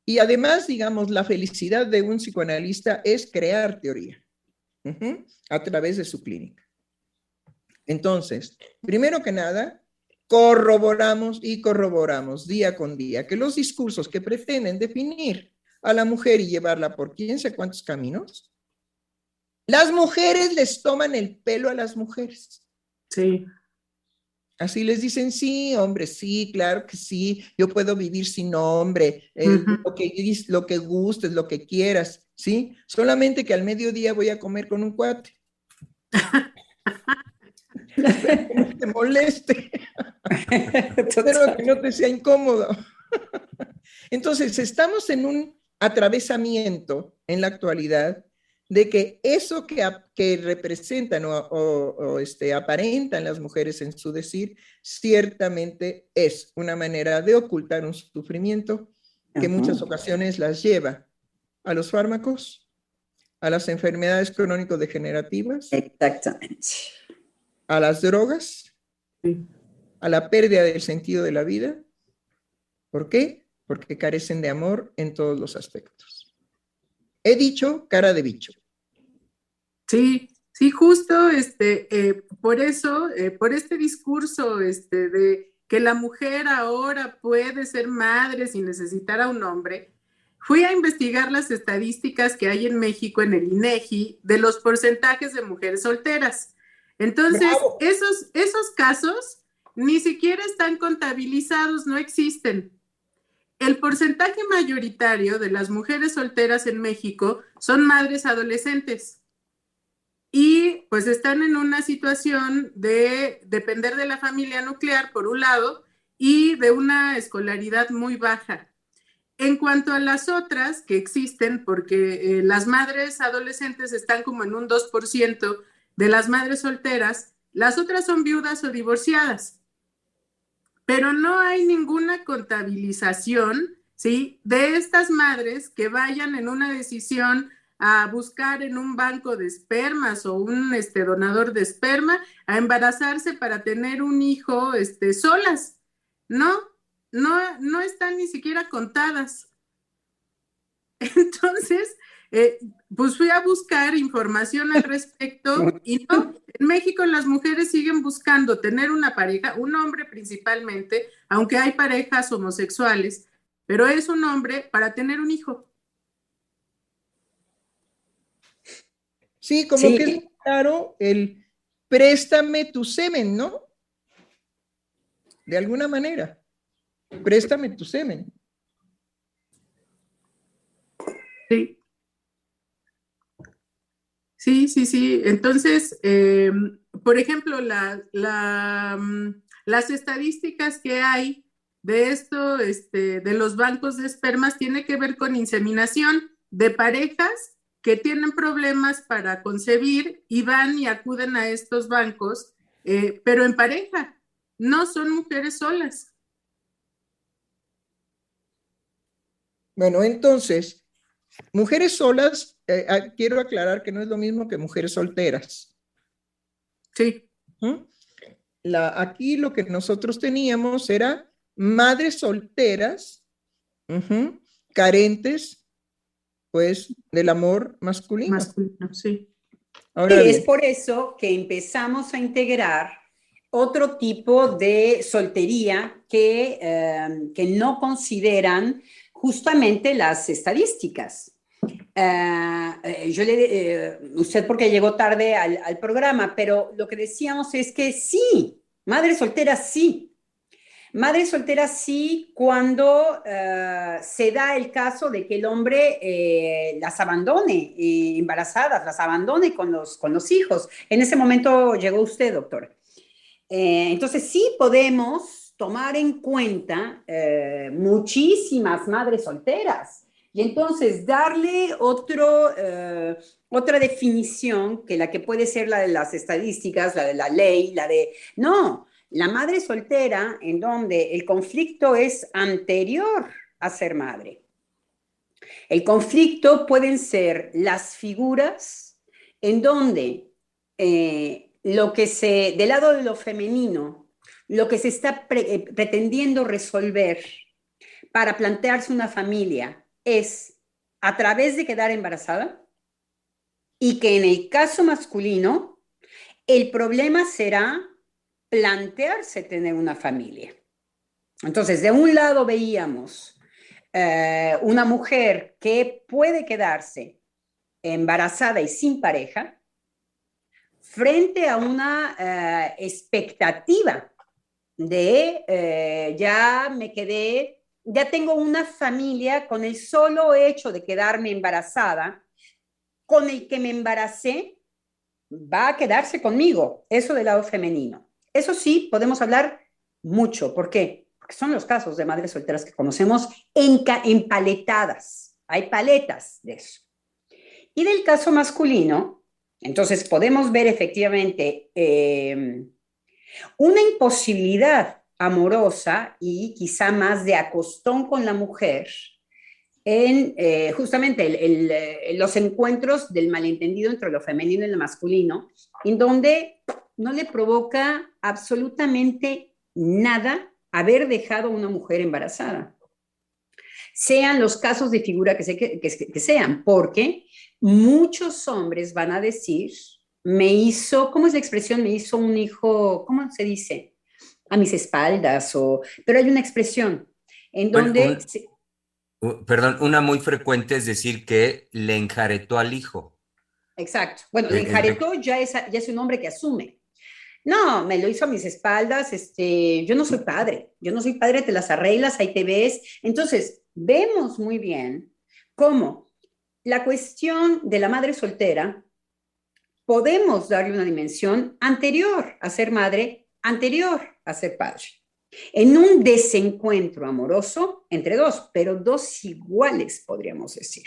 Y además, digamos, la felicidad de un psicoanalista es crear teoría a través de su clínica. Entonces, primero que nada, corroboramos y corroboramos día con día que los discursos que pretenden definir a la mujer y llevarla por quién sé cuántos caminos, las mujeres les toman el pelo a las mujeres. Sí. Así les dicen, sí, hombre, sí, claro que sí, yo puedo vivir sin hombre, eh, lo, que, lo que gustes, lo que quieras, ¿sí? Solamente que al mediodía voy a comer con un cuate. que no te moleste, pero que no te sea incómodo. Entonces, estamos en un atravesamiento en la actualidad de que eso que, que representan o, este, aparentan las mujeres en su decir, ciertamente es una manera de ocultar un sufrimiento que en muchas ocasiones las lleva a los fármacos, a las enfermedades crónico-degenerativas. Exactamente. A las drogas, a la pérdida del sentido de la vida. ¿Por qué? Porque carecen de amor en todos los aspectos. He dicho cara de bicho. Sí, sí, justo, este, eh, por eso, eh, por este discurso, este, de que la mujer ahora puede ser madre sin necesitar a un hombre, fui a investigar las estadísticas que hay en México en el INEGI de los porcentajes de mujeres solteras. Entonces, esos, esos casos ni siquiera están contabilizados, no existen. El porcentaje mayoritario de las mujeres solteras en México son madres adolescentes y pues están en una situación de depender de la familia nuclear, por un lado, y de una escolaridad muy baja. En cuanto a las otras que existen, porque eh, las madres adolescentes están como en un 2% de las madres solteras, las otras son viudas o divorciadas pero no hay ninguna contabilización, ¿sí? De estas madres que vayan en una decisión a buscar en un banco de espermas o un este, donador de esperma a embarazarse para tener un hijo este, solas. No, no, no están ni siquiera contadas. Entonces, eh, pues fui a buscar información al respecto y no, en México las mujeres siguen buscando tener una pareja, un hombre principalmente, aunque hay parejas homosexuales, pero es un hombre para tener un hijo. Sí, como que es claro el préstame tu semen, ¿no? De alguna manera, préstame tu semen. Sí. Sí, sí, sí. Entonces, eh, por ejemplo, mm, las estadísticas que hay de esto, este, de los bancos de espermas, tiene que ver con inseminación de parejas que tienen problemas para concebir y van y acuden a estos bancos, eh, pero en pareja, no son mujeres solas. Bueno, entonces, Mujeres solas, eh, ah, quiero aclarar que no es lo mismo que mujeres solteras. Sí. La, aquí lo que nosotros teníamos era madres solteras, carentes, pues, del amor masculino. Masculino, sí. es por eso que empezamos a integrar otro tipo de soltería que, eh, que no consideran justamente las estadísticas. eh, yo le, usted porque llegó tarde al, al programa, pero lo que decíamos es que sí, madre soltera sí, Madre soltera sí cuando eh, se da el caso de que el hombre eh, las abandone eh, embarazadas, las abandone con los, con los hijos. En ese momento llegó usted, doctor. entonces sí podemos tomar en cuenta muchísimas madres solteras y entonces darle otro, otra definición que la que puede ser la de las estadísticas, la de la ley, la de... No, la madre soltera, en donde el conflicto es anterior a ser madre. El conflicto pueden ser las figuras en donde eh, lo que se, del lado de lo femenino, lo que se está eh, pretendiendo resolver para plantearse una familia es a través de quedar embarazada y que en el caso masculino el problema será plantearse tener una familia. Entonces, de un lado veíamos eh, una mujer que puede quedarse embarazada y sin pareja frente a una eh, expectativa de eh, ya me quedé, ya tengo una familia con el solo hecho de quedarme embarazada, con el que me embaracé, va a quedarse conmigo, eso del lado femenino. Eso sí, podemos hablar mucho. ¿Por qué? Porque son los casos de madres solteras que conocemos empaletadas. Hay paletas de eso. Y del caso masculino, entonces podemos ver efectivamente em, una imposibilidad amorosa y quizá más de acostón con la mujer en eh, justamente eh, los encuentros del malentendido entre lo femenino y lo masculino, en donde no le provoca absolutamente nada haber dejado a una mujer embarazada. Sean los casos de figura que, que, sean, porque muchos hombres van a decir, me hizo, ¿cómo es la expresión? Me hizo un hijo, ¿cómo se dice? A mis espaldas, o, pero hay una expresión en donde... perdón, una muy frecuente es decir que le enjaretó al hijo. Exacto. Bueno, le enjaretó ya ya es un hombre que asume. No, me lo hizo a mis espaldas, este, yo no soy padre, yo no soy padre, te las arreglas, ahí te ves. Entonces, vemos muy bien cómo la cuestión de la madre soltera podemos darle una dimensión anterior a ser madre, anterior a ser padre. En un desencuentro amoroso entre dos, pero dos iguales, podríamos decir.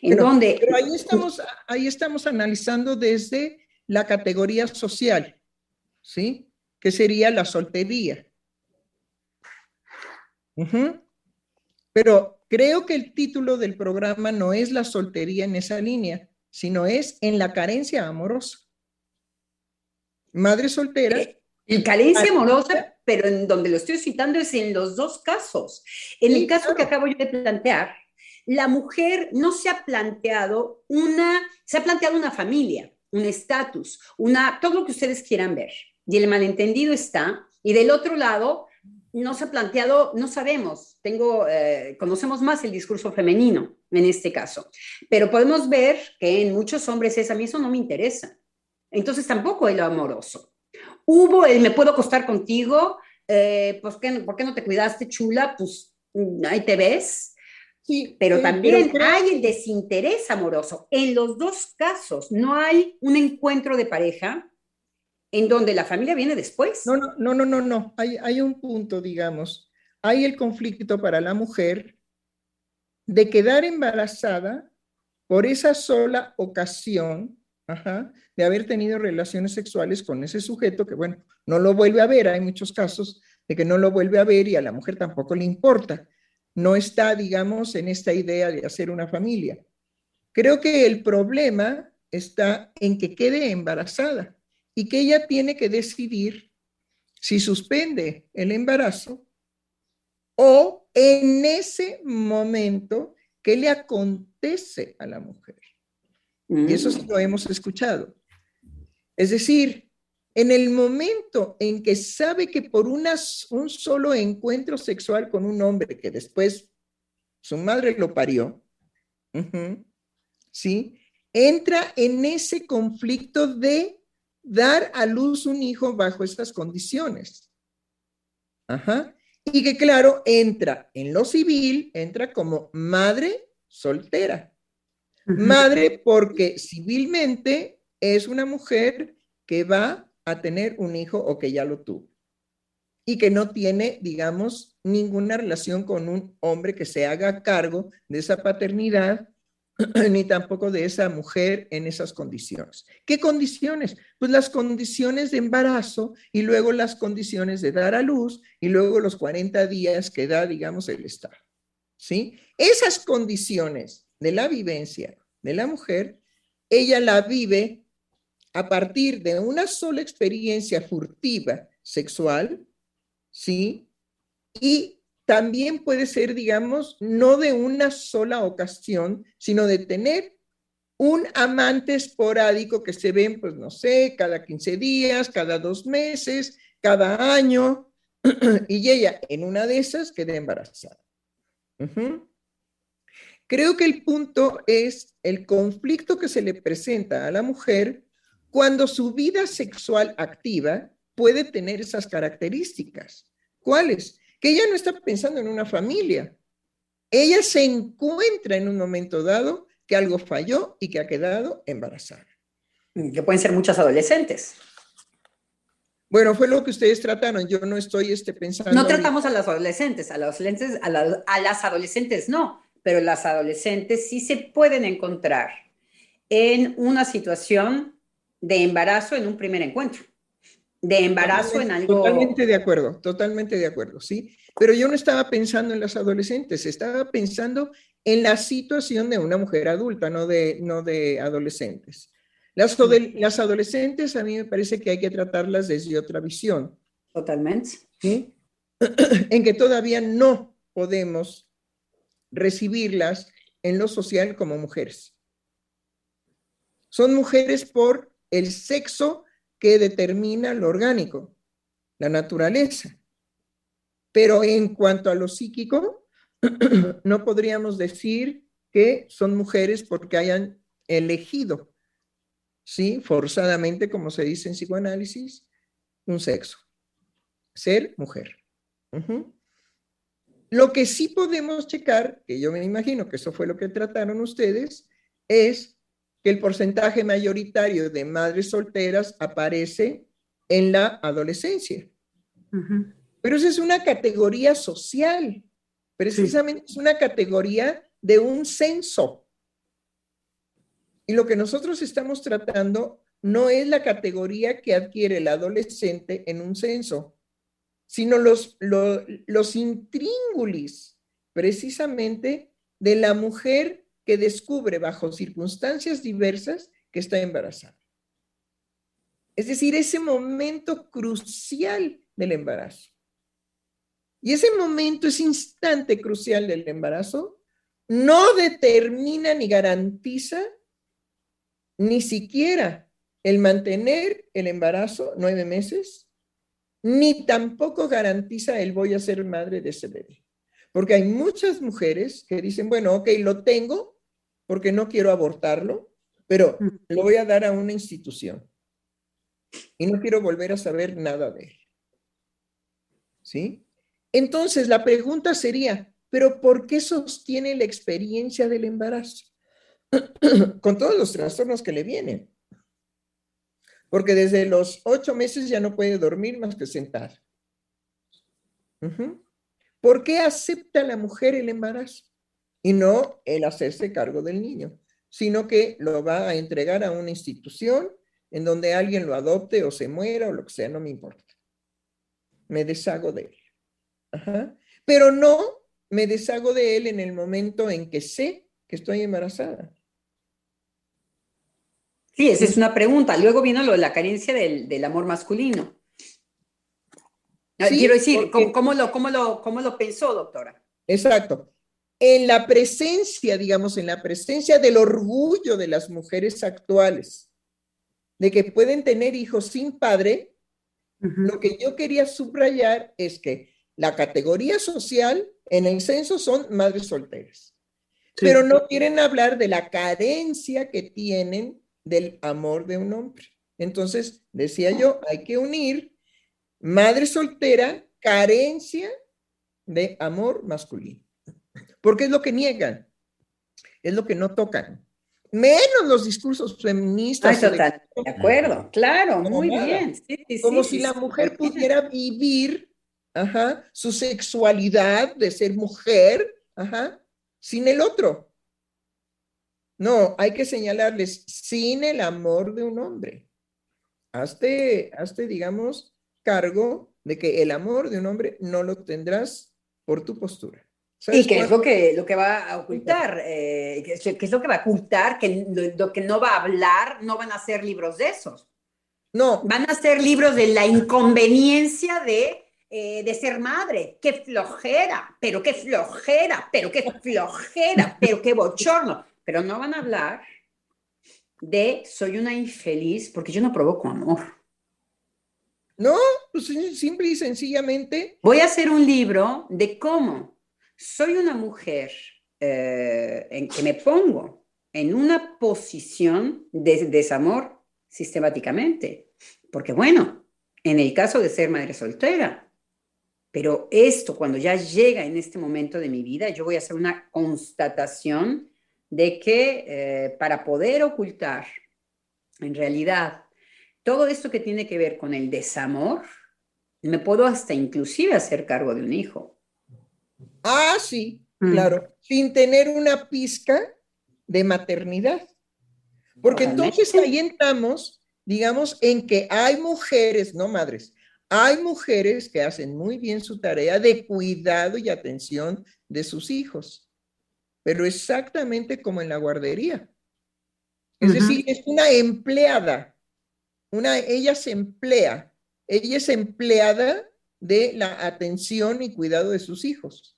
En donde... Pero ahí estamos, ahí estamos analizando desde la categoría social, ¿sí? Que sería la soltería. Pero creo que el título del programa no es la soltería en esa línea, sino es en la carencia amorosa. Madre soltera. Y carencia amorosa, pero en donde lo estoy citando es en los dos casos. En el caso que acabo yo de plantear, la mujer no se ha planteado una, se ha planteado una familia un estatus, una, todo lo que ustedes quieran ver. Y el malentendido está, y del otro lado, no se ha planteado, no sabemos, tengo, eh, conocemos más el discurso femenino en este caso, pero podemos ver que en muchos hombres es, a mí eso no me interesa. Entonces tampoco es lo amoroso. Hubo el me puedo acostar contigo, eh, pues, ¿por qué no te cuidaste, chula? Pues ahí te ves. Sí, pero también hay el desinterés amoroso. En los dos casos no hay un encuentro de pareja en donde la familia viene después. No, no, no, no, no, no. Hay, hay un punto, digamos. Hay el conflicto para la mujer de quedar embarazada por esa sola ocasión de haber tenido relaciones sexuales con ese sujeto que, bueno, no lo vuelve a ver. Hay muchos casos de que no lo vuelve a ver y a la mujer tampoco le importa no está, digamos, en esta idea de hacer una familia. Creo que el problema está en que quede embarazada y que ella tiene que decidir si suspende el embarazo o en ese momento qué le acontece a la mujer. Y eso sí lo hemos escuchado. Es decir, en el momento en que sabe que por un solo encuentro sexual con un hombre que después su madre lo parió, ¿Sí? Entra en ese conflicto de dar a luz un hijo bajo estas condiciones. Ajá. Y que claro, entra en lo civil, entra como madre soltera. Madre porque civilmente es una mujer que va a tener un hijo o que ya lo tuvo y que no tiene, digamos, ninguna relación con un hombre que se haga cargo de esa paternidad, ni tampoco de esa mujer en esas condiciones. ¿Qué condiciones? Pues las condiciones de embarazo y luego las condiciones de dar a luz y luego los 40 días que da, digamos, el Estado. ¿Sí? Esas condiciones de la vivencia de la mujer, ella la vive a partir de una sola experiencia furtiva sexual, ¿sí? Y también puede ser, digamos, no de una sola ocasión, sino de tener un amante esporádico que se ven, pues no sé, cada 15 días, cada dos meses, cada año, y ella en una de esas queda embarazada. Creo que el punto es el conflicto que se le presenta a la mujer cuando su vida sexual activa puede tener esas características. ¿Cuáles? Que ella no está pensando en una familia. Ella se encuentra en un momento dado que algo falló y que ha quedado embarazada. Que pueden ser muchas adolescentes. Bueno, fue lo que ustedes trataron. Yo no estoy este, pensando. No tratamos a las adolescentes, a, adolescentes, a, a las adolescentes no, pero las adolescentes sí se pueden encontrar en una situación de embarazo en un primer encuentro, de embarazo en algo... Totalmente de acuerdo, totalmente de acuerdo, sí. Pero yo no estaba pensando en las adolescentes, estaba pensando en la situación de una mujer adulta, no de, no de adolescentes. Las, las adolescentes a mí me parece que hay que tratarlas desde otra visión. Totalmente. ¿sí? en que todavía no podemos recibirlas en lo social como mujeres. Son mujeres por el sexo que determina lo orgánico, la naturaleza. Pero en cuanto a lo psíquico, no podríamos decir que son mujeres porque hayan elegido, ¿sí? Forzadamente, como se dice en psicoanálisis, un sexo. Ser mujer. Lo que sí podemos checar, que yo me imagino que eso fue lo que trataron ustedes, es que el porcentaje mayoritario de madres solteras aparece en la adolescencia. Pero esa es una categoría social, precisamente es una categoría de un censo. Y lo que nosotros estamos tratando no es la categoría que adquiere el adolescente en un censo, sino los, los, los intríngulis precisamente de la mujer que descubre bajo circunstancias diversas que está embarazada. Es decir, ese momento crucial del embarazo. Y ese momento, ese instante crucial del embarazo, no determina ni garantiza ni siquiera el mantener el embarazo nueve meses, ni tampoco garantiza el voy a ser madre de ese bebé. Porque hay muchas mujeres que dicen, bueno, ok, lo tengo, porque no quiero abortarlo, pero lo voy a dar a una institución. Y no quiero volver a saber nada de él. ¿Sí? Entonces, la pregunta sería, ¿pero por qué sostiene la experiencia del embarazo? Con todos los trastornos que le vienen. Porque desde los ocho meses ya no puede dormir más que sentar. ¿Por qué acepta la mujer el embarazo? Y no el hacerse cargo del niño, sino que lo va a entregar a una institución en donde alguien lo adopte o se muera o lo que sea, no me importa. Me deshago de él. Pero no me deshago de él en el momento en que sé que estoy embarazada. Sí, esa es una pregunta. Luego vino lo de la carencia del, amor masculino. Quiero decir, ¿cómo, lo, cómo, lo, ¿cómo lo pensó, doctora? Exacto en la presencia, digamos, en la presencia del orgullo de las mujeres actuales, de que pueden tener hijos sin padre, lo que yo quería subrayar es que la categoría social en el censo son madres solteras. pero no quieren hablar de la carencia que tienen del amor de un hombre. Entonces, decía yo, hay que unir madre soltera, carencia de amor masculino. Porque es lo que niegan, es lo que no tocan. Menos los discursos feministas. de acuerdo, claro, muy bien. Como si la mujer pudiera vivir su sexualidad de ser mujer sin el otro. No, hay que señalarles sin el amor de un hombre. Hazte, hazte, digamos, cargo de que el amor de un hombre no lo tendrás por tu postura. ¿Y qué es lo que, lo que va a ocultar? Eh, ¿qué, es lo que va a ocultar? Que lo, que no va a hablar no van a ser libros de esos. No. Van a ser libros de la inconveniencia de, eh, de ser madre. ¡Qué flojera! Pero qué flojera, pero qué flojera, pero qué bochorno. Pero no van a hablar de soy una infeliz porque yo no provoco amor. No, pues simple y sencillamente. Voy a hacer un libro de cómo soy una mujer eh, en que me pongo en una posición de desamor sistemáticamente. Porque bueno, en el caso de ser madre soltera, pero esto cuando ya llega en este momento de mi vida, yo voy a hacer una constatación de que eh, para poder ocultar en realidad todo esto que tiene que ver con el desamor, me puedo hasta inclusive hacer cargo de un hijo. Ah, sí, mm. claro, sin tener una pizca de maternidad. Porque entonces ahí entramos, digamos, en que hay mujeres, no madres, hay mujeres que hacen muy bien su tarea de cuidado y atención de sus hijos, pero exactamente como en la guardería. Es decir, es una empleada, una, ella se emplea, ella es empleada de la atención y cuidado de sus hijos.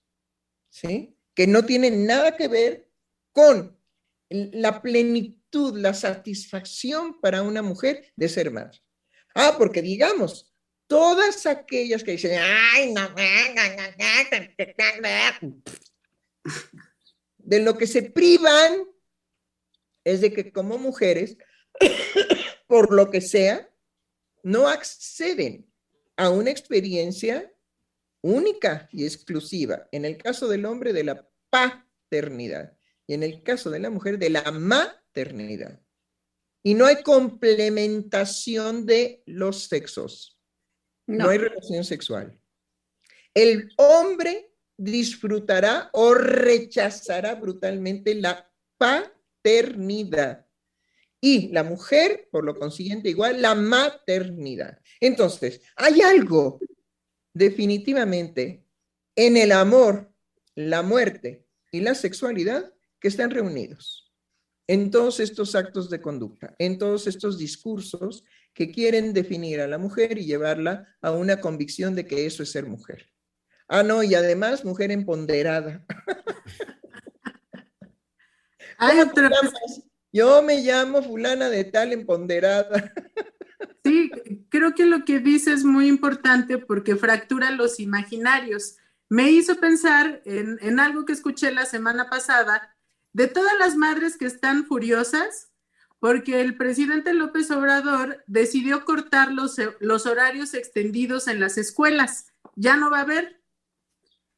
Que no tiene nada que ver con la plenitud, la satisfacción para una mujer de ser madre. Ah, porque digamos, todas aquellas que dicen, ay, no, de lo que se privan es de que como mujeres, por lo que sea, no acceden a una experiencia única y exclusiva. En el caso del hombre, de la paternidad. Y en el caso de la mujer, de la maternidad. Y no hay complementación de los sexos. No, hay relación sexual. El hombre disfrutará o rechazará brutalmente la paternidad. Y la mujer, por lo consiguiente, igual la maternidad. Entonces, hay algo definitivamente en el amor, la muerte y la sexualidad que están reunidos en todos estos actos de conducta, en todos estos discursos que quieren definir a la mujer y llevarla a una convicción de que eso es ser mujer. Ah, no, y además mujer empoderada. Yo me llamo fulana de tal empoderada. Sí, creo que lo que dice es muy importante porque fractura los imaginarios. Me hizo pensar en, algo que escuché la semana pasada de todas las madres que están furiosas porque el presidente López Obrador decidió cortar los, los horarios extendidos en las escuelas. Ya no va a haber.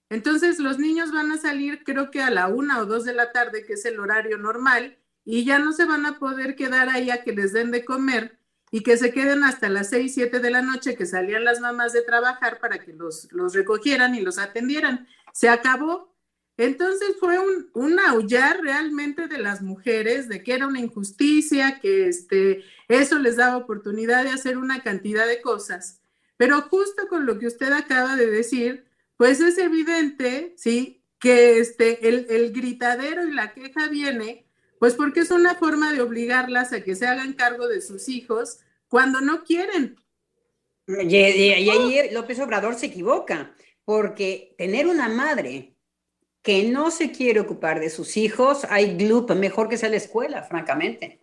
Entonces los niños van a salir creo que a la una o dos de la tarde, que es el horario normal, y ya no se van a poder quedar ahí a que les den de comer y que se queden hasta las 6, 7 de la noche que salían las mamás de trabajar para que los, los recogieran y los atendieran. Se acabó. Entonces fue un, un, aullar realmente de las mujeres de que era una injusticia, que este, eso les daba oportunidad de hacer una cantidad de cosas. Pero justo con lo que usted acaba de decir, pues es evidente, ¿sí? Que este, el, el gritadero y la queja viene pues porque es una forma de obligarlas a que se hagan cargo de sus hijos cuando no quieren. Y, ahí López Obrador se equivoca, porque tener una madre que no se quiere ocupar de sus hijos, hay GLUP, mejor que sea la escuela, francamente.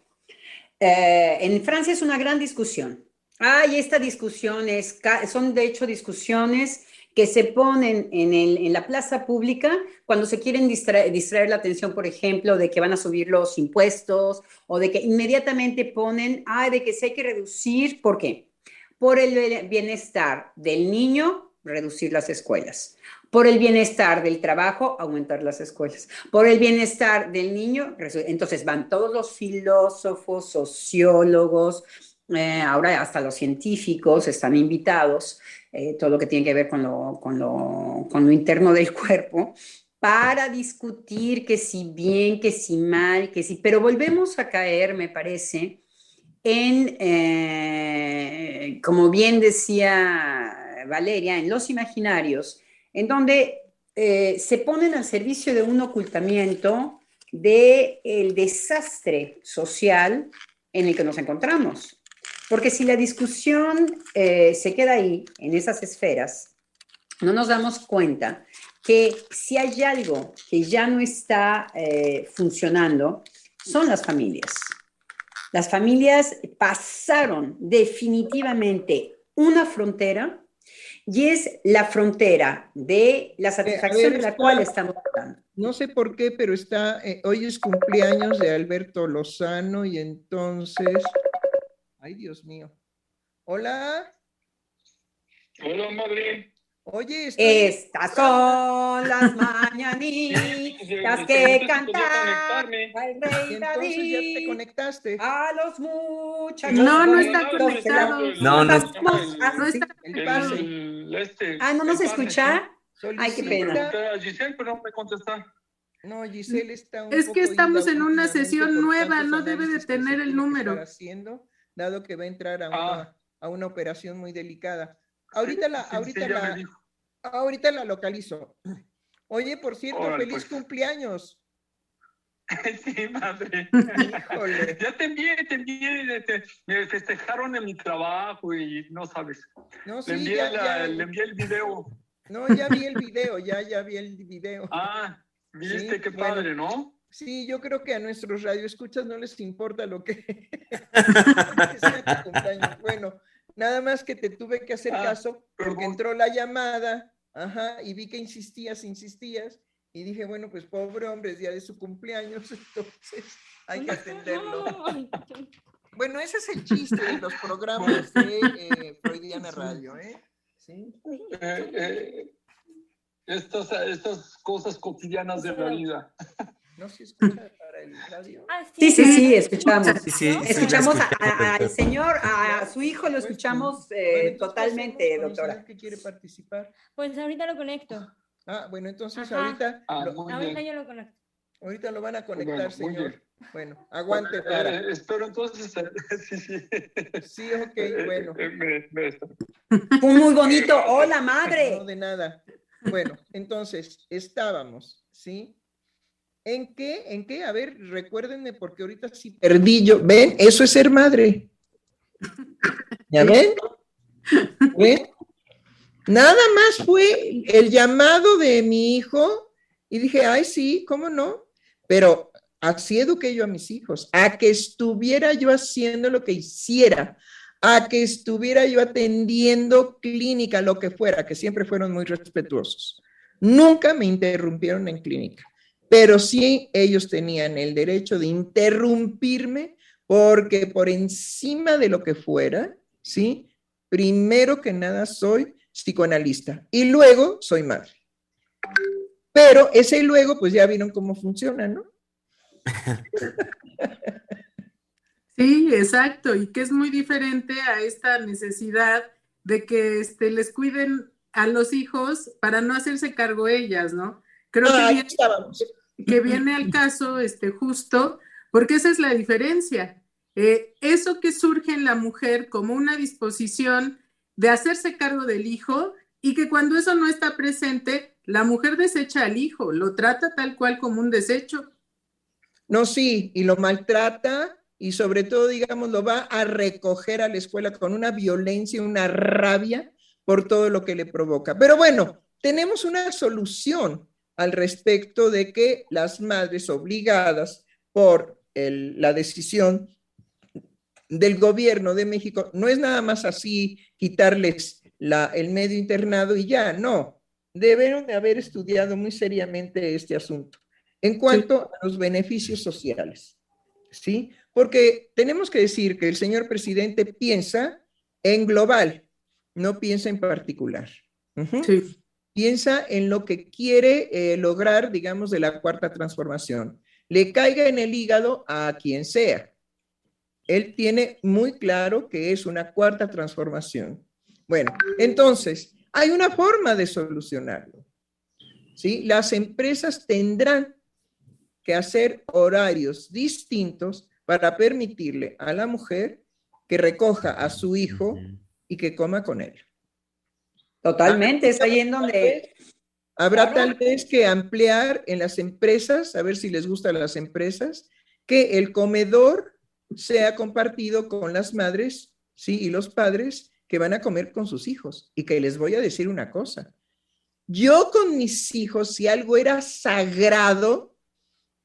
Eh, en Francia es una gran discusión. Hay esta discusión, es, son de hecho discusiones que se ponen en, el, en la plaza pública cuando se quieren distraer, distraer, la atención, por ejemplo, de que van a subir los impuestos o de que inmediatamente ponen, ay, de que se hay que reducir, ¿por qué? Por el bienestar del niño, reducir las escuelas. Por el bienestar del trabajo, aumentar las escuelas. Por el bienestar del niño, entonces van todos los filósofos, sociólogos, eh, ahora hasta los científicos están invitados, eh, todo lo que tiene que ver con lo, con, lo, con lo interno del cuerpo, para discutir que si bien, que si mal, que si, pero volvemos a caer, me parece, en, eh, como bien decía Valeria, en los imaginarios, en donde se ponen al servicio de un ocultamiento del el desastre social en el que nos encontramos. Porque si la discusión eh, se queda ahí, en esas esferas, no nos damos cuenta que si hay algo que ya no está eh, funcionando, son las familias. Las familias pasaron definitivamente una frontera y es la frontera de la satisfacción de la cual estamos hablando. No sé por qué, pero está, eh, hoy es cumpleaños de Alberto Lozano y entonces, ay Dios mío. Hola. Hola, madre. Oye, estas son las mañanitas que canta el rey David. ya te conectaste. A los muchachos. No, no está conectado. No, no está. No está. El pase. Este, Ah, ¿no nos escucha? Ay, qué pena. Giselle, pero no me contesta. No, Giselle está un Es que estamos en una sesión nueva, no debe de tener el número. Haciendo, dado que va a entrar a Ah. una, a una operación muy delicada. Ahorita la, Sí, ahorita la, ahorita la localizo. Oye, por cierto, Órale, feliz pues. cumpleaños. Sí, madre. Híjole. Ya te envié, te envié, te- me festejaron en mi trabajo y no sabes. No, Le sí, envié, ya, la- ya- le envié el video. no, ya vi el video, ya, ya vi el video. Ah, viste Sí, qué bueno. padre, ¿no? Sí, yo creo que a nuestros radioescuchas no les importa lo que, que sea tu cumpleaños. Bueno, nada más que te tuve que hacer Ah, caso porque entró la llamada, ajá, y vi que insistías, insistías, y dije, bueno, pues pobre hombre, es día de su cumpleaños, entonces hay que atenderlo. Bueno, ese es el chiste de los programas de eh, Freudiana Radio, ¿eh? Sí. Eh, eh, estas, estas cosas cotidianas de la vida. ¿No se escucha para el radio? Ah, Sí, sí, sí, escuchamos. Sí, sí, sí, la Escuchamos a- al señor, a, a su hijo lo Pues, escuchamos bueno, eh, totalmente, doctora. Que quiere participar. Pues ahorita lo conecto. Ah, bueno, entonces Ajá. ahorita, Ah, lo, Ahorita yo lo conecto. ahorita lo van a conectar, señor. bien. Bueno, aguante Eh, para. eh, espero entonces. eh, sí, sí. Sí, ok, bueno. Eh, me- me- Fue muy bonito. Hola, No, madre. de nada. Bueno, entonces, estábamos, ¿sí? ¿En qué? ¿En qué? A ver, recuérdenme, porque ahorita sí perdí yo. ¿Ven? Eso es ser madre. ¿Ya ven? ¿Ven? Nada más fue el llamado de mi hijo y dije, ay, sí, ¿cómo no? Pero así eduqué yo a mis hijos, a que estuviera yo haciendo lo que hiciera, a que estuviera yo atendiendo clínica, lo que fuera, que siempre fueron muy respetuosos. Nunca me interrumpieron en clínica, pero sí ellos tenían el derecho de interrumpirme porque por encima de lo que fuera, ¿sí? Primero que nada soy psicoanalista y luego soy madre. Pero ese luego, pues ya vieron cómo funciona, ¿no? Sí, exacto, y que es muy diferente a esta necesidad de que este, les cuiden a los hijos para no hacerse cargo ellas, ¿no? Creo que Ah, viene, que viene al caso este, justo, porque esa es la diferencia. Eh, eso que surge en la mujer como una disposición de hacerse cargo del hijo y que cuando eso no está presente, la mujer desecha al hijo, lo trata tal cual como un desecho. No, sí, y lo maltrata y sobre todo, digamos, lo va a recoger a la escuela con una violencia, una rabia por todo lo que le provoca. Pero bueno, tenemos una solución al respecto de que las madres obligadas por el- la decisión del gobierno de México, no es nada más así quitarles la, el medio internado y ya, no. Debieron de haber estudiado muy seriamente este asunto en cuanto a los beneficios sociales. ¿Sí? Porque tenemos que decir que el señor presidente piensa en global, no piensa en particular. sí. Piensa en lo que quiere eh, lograr, digamos, de la cuarta transformación. Le caiga en el hígado a quien sea. Él tiene muy claro que es una cuarta transformación. Bueno, entonces, hay una forma de solucionarlo. ¿sí? Las empresas tendrán que hacer horarios distintos para permitirle a la mujer que recoja a su hijo y que coma con él. Totalmente, es ahí en donde... Habrá tal vez que ampliar en las empresas, a ver si les gustan las empresas, que el comedor sea compartido con las madres, sí, y los padres que van a comer con sus hijos. Y que les voy a decir una cosa. Yo con mis hijos, si algo era sagrado,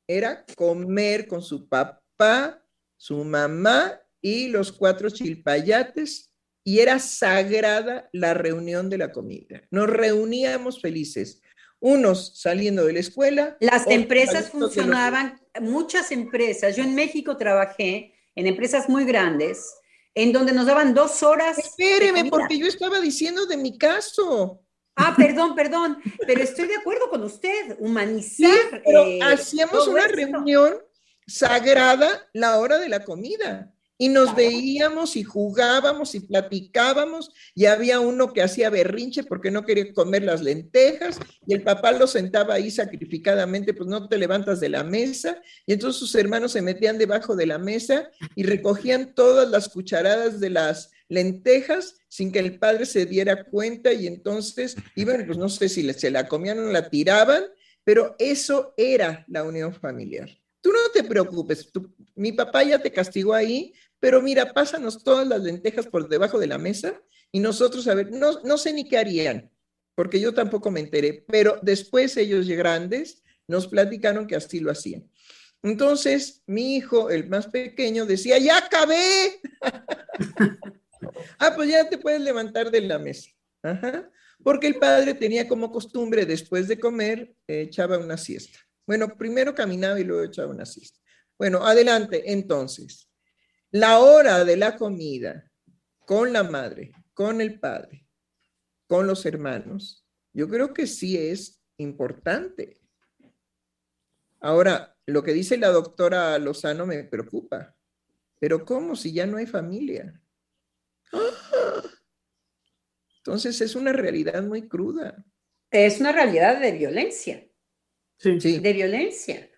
era comer con su papá, su mamá y los cuatro chilpayates y era sagrada la reunión de la comida. Nos reuníamos felices, unos saliendo de la escuela. Las empresas funcionaban, muchas empresas, yo en México trabajé en empresas muy grandes, en donde nos daban dos horas. Espéreme, porque yo estaba diciendo de mi caso. Ah, perdón, perdón, pero estoy de acuerdo con usted, humanizar. Eh, hacíamos una reunión sagrada la hora de la comida. Y nos veíamos y jugábamos y platicábamos y había uno que hacía berrinche porque no quería comer las lentejas y el papá lo sentaba ahí sacrificadamente, pues no te levantas de la mesa y entonces sus hermanos se metían debajo de la mesa y recogían todas las cucharadas de las lentejas sin que el padre se diera cuenta y entonces iban, pues no sé si se la comían o la tiraban, pero eso era la unión familiar. Tú no te preocupes, mi papá ya te castigó ahí, pero mira, pásanos todas las lentejas por debajo de la mesa y nosotros, a ver, no, no sé ni qué harían, porque yo tampoco me enteré, pero después ellos grandes nos platicaron que así lo hacían. Entonces, mi hijo, el más pequeño, decía, ya acabé. ah, pues ya te puedes levantar de la mesa. Porque el padre tenía como costumbre, después de comer, echaba una siesta. Bueno, primero caminaba y luego echaba una siesta. Bueno, adelante. Entonces, la hora de la comida con la madre, con el padre, con los hermanos, yo creo que sí es importante. Ahora, lo que dice la doctora Lozano me preocupa. Pero ¿cómo si ya no hay familia? Entonces es una realidad muy cruda. Es una realidad de violencia de violencia,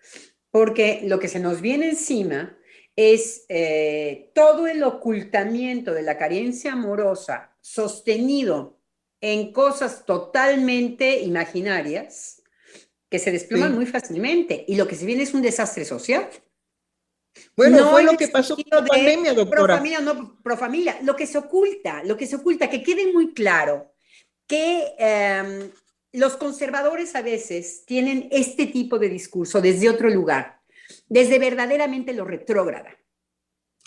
porque lo que se nos viene encima es eh, todo el ocultamiento de la carencia amorosa sostenido en cosas totalmente imaginarias que se desploman muy fácilmente y lo que se viene es un desastre social. Bueno, fue lo que pasó con la pandemia, doctora. Profamilia, no, profamilia. Lo que se oculta, lo que se oculta, que quede muy claro que em, los conservadores a veces tienen este tipo de discurso desde otro lugar, desde verdaderamente lo retrógrada.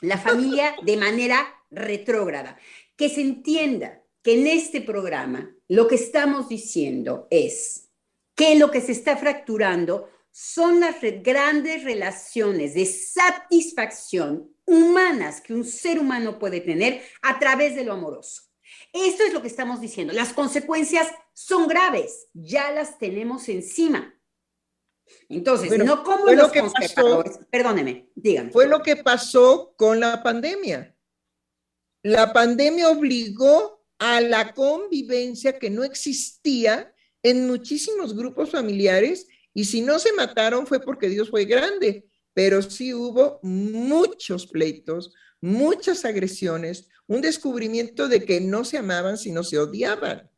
La familia de manera retrógrada. Que se entienda que en este programa lo que estamos diciendo es que lo que se está fracturando son las grandes relaciones de satisfacción humanas que un ser humano puede tener a través de lo amoroso. Esto es lo que estamos diciendo. Las consecuencias son graves, ya las tenemos encima. Entonces, no como los lo que perdóneme, dígame. Fue lo que pasó con la pandemia. La pandemia obligó a la convivencia que no existía en muchísimos grupos familiares y si no se mataron fue porque Dios fue grande, pero sí hubo muchos pleitos, muchas agresiones, un descubrimiento de que no se amaban, sino se odiaban.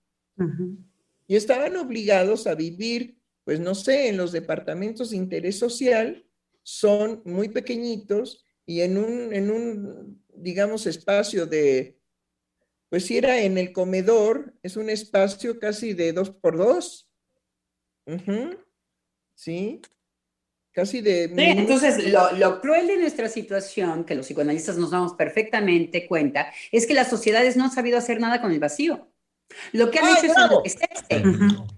Y estaban obligados a vivir, pues no sé, en los departamentos de interés social, son muy pequeñitos y en un, en un digamos, espacio de, pues si era en el comedor, es un espacio casi de dos por dos. ¿Sí? casi de... entonces, lo, cruel de nuestra situación, que los psicoanalistas nos damos perfectamente cuenta, es que las sociedades no han sabido hacer nada con el vacío. Lo que han ¡Ay, hecho es bravo! enloquecerse.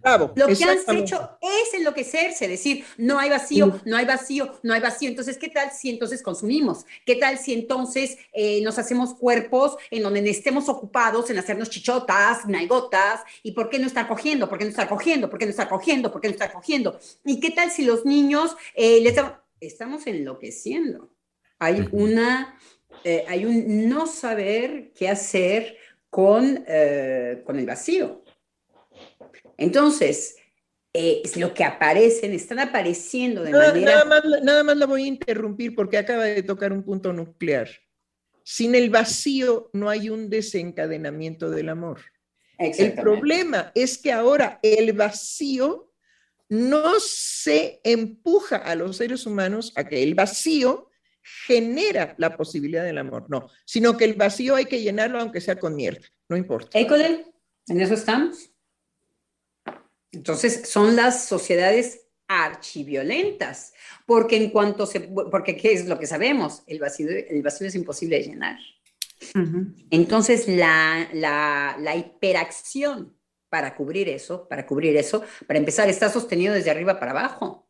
Bravo. Lo que han hecho es enloquecerse, decir, no hay vacío, no hay vacío, no hay vacío. Entonces, ¿qué tal si entonces consumimos? ¿Qué tal si entonces eh, nos hacemos cuerpos en donde estemos ocupados en hacernos chichotas, nalgotas? ¿Y por qué no estar cogiendo? ¿Por qué no estar cogiendo? ¿Por qué no estar cogiendo? ¿Por qué no estar cogiendo? ¿Y qué tal si los niños eh, les damos- estamos enloqueciendo? Hay una, eh, hay un no saber qué hacer con, eh, con el vacío. Entonces, eh, es lo que aparecen, están apareciendo de Nada, manera... nada más, nada más la voy a interrumpir porque acaba de tocar un punto nuclear. Sin el vacío no hay un desencadenamiento del amor. El problema es que ahora el vacío no se empuja a los seres humanos a que el vacío genera la posibilidad del amor, no, sino que el vacío hay que llenarlo aunque sea con mierda, no importa. École, en eso estamos. Entonces, son las sociedades archiviolentas, porque en cuanto se, porque ¿qué es lo que sabemos? El vacío, el vacío es imposible de llenar. Entonces, la, la, la hiperacción para cubrir eso, para cubrir eso, para empezar, está sostenido desde arriba para abajo,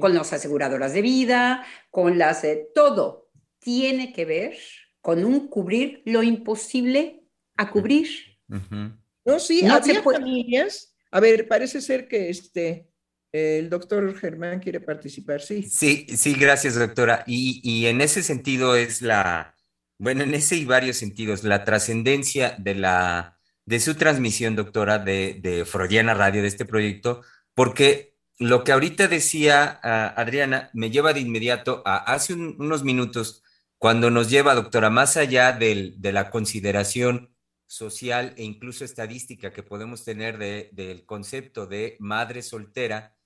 con las aseguradoras de vida, con las, eh, todo tiene que ver con un cubrir lo imposible a cubrir. Ujú. No, sí, No había se puede- familias. A ver, parece ser que este, el doctor Germán quiere participar, sí. Sí, sí, gracias, doctora. Y, y en ese sentido es la, bueno, en ese y varios sentidos, la trascendencia de la, de su transmisión, doctora, de, de Freudiana Radio, de este proyecto, porque lo que ahorita decía ah, Adriana me lleva de inmediato a hace un- unos minutos, cuando nos lleva, doctora, más allá del- de la consideración social e incluso estadística que podemos tener de- del concepto de madre soltera,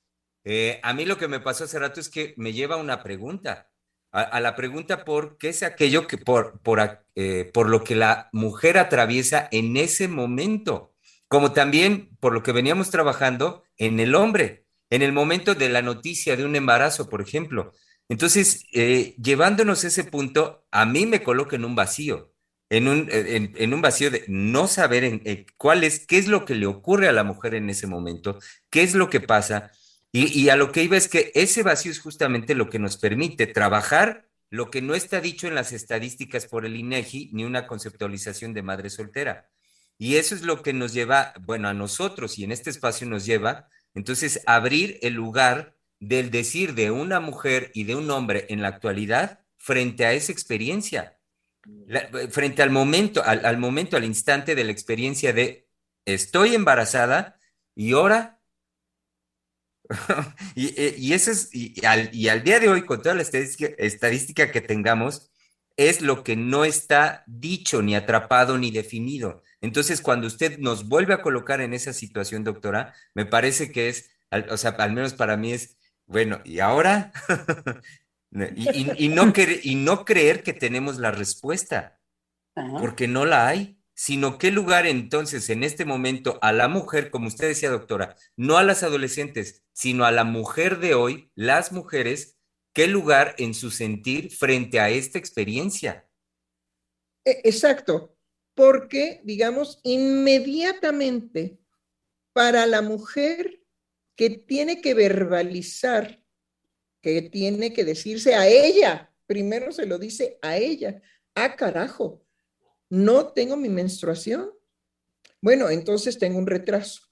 eh, a mí lo que me pasó hace rato es que me lleva a una pregunta, a, la pregunta por qué es aquello que por, por, eh, por lo que la mujer atraviesa en ese momento, como también por lo que veníamos trabajando en el hombre, en el momento de la noticia de un embarazo, por ejemplo. Entonces, eh, llevándonos a ese punto, a mí me coloca en un vacío, en un, en, un vacío de no saber en, cuál es, qué es lo que le ocurre a la mujer en ese momento, qué es lo que pasa. Y, y a lo que iba es que ese vacío es justamente lo que nos permite trabajar lo que no está dicho en las estadísticas por el INEGI ni una conceptualización de madre soltera. Y eso es lo que nos lleva, bueno, a nosotros y en este espacio nos lleva, entonces, abrir el lugar del decir de una mujer y de un hombre en la actualidad frente a esa experiencia, La- frente al momento, al, momento, al instante de la experiencia de estoy embarazada y ahora y, eh, y es, y al, y al día de hoy, con toda la estadística, estadística que tengamos, es lo que no está dicho, ni atrapado, ni definido. Entonces, cuando usted nos vuelve a colocar en esa situación, doctora, me parece que es, o sea, al menos para mí es, bueno, ¿y ahora? y, y- y no cre- y no creer que tenemos la respuesta Ajá. porque no la hay, sino qué lugar entonces en este momento a la mujer, como usted decía, doctora, no a las adolescentes, sino a la mujer de hoy, las mujeres, qué lugar en su sentir frente a esta experiencia. E- Exacto, porque, digamos, inmediatamente para la mujer que tiene que verbalizar, que tiene que decirse a ella, primero se lo dice a ella, ah, carajo, no tengo mi menstruación. Bueno, entonces tengo un retraso.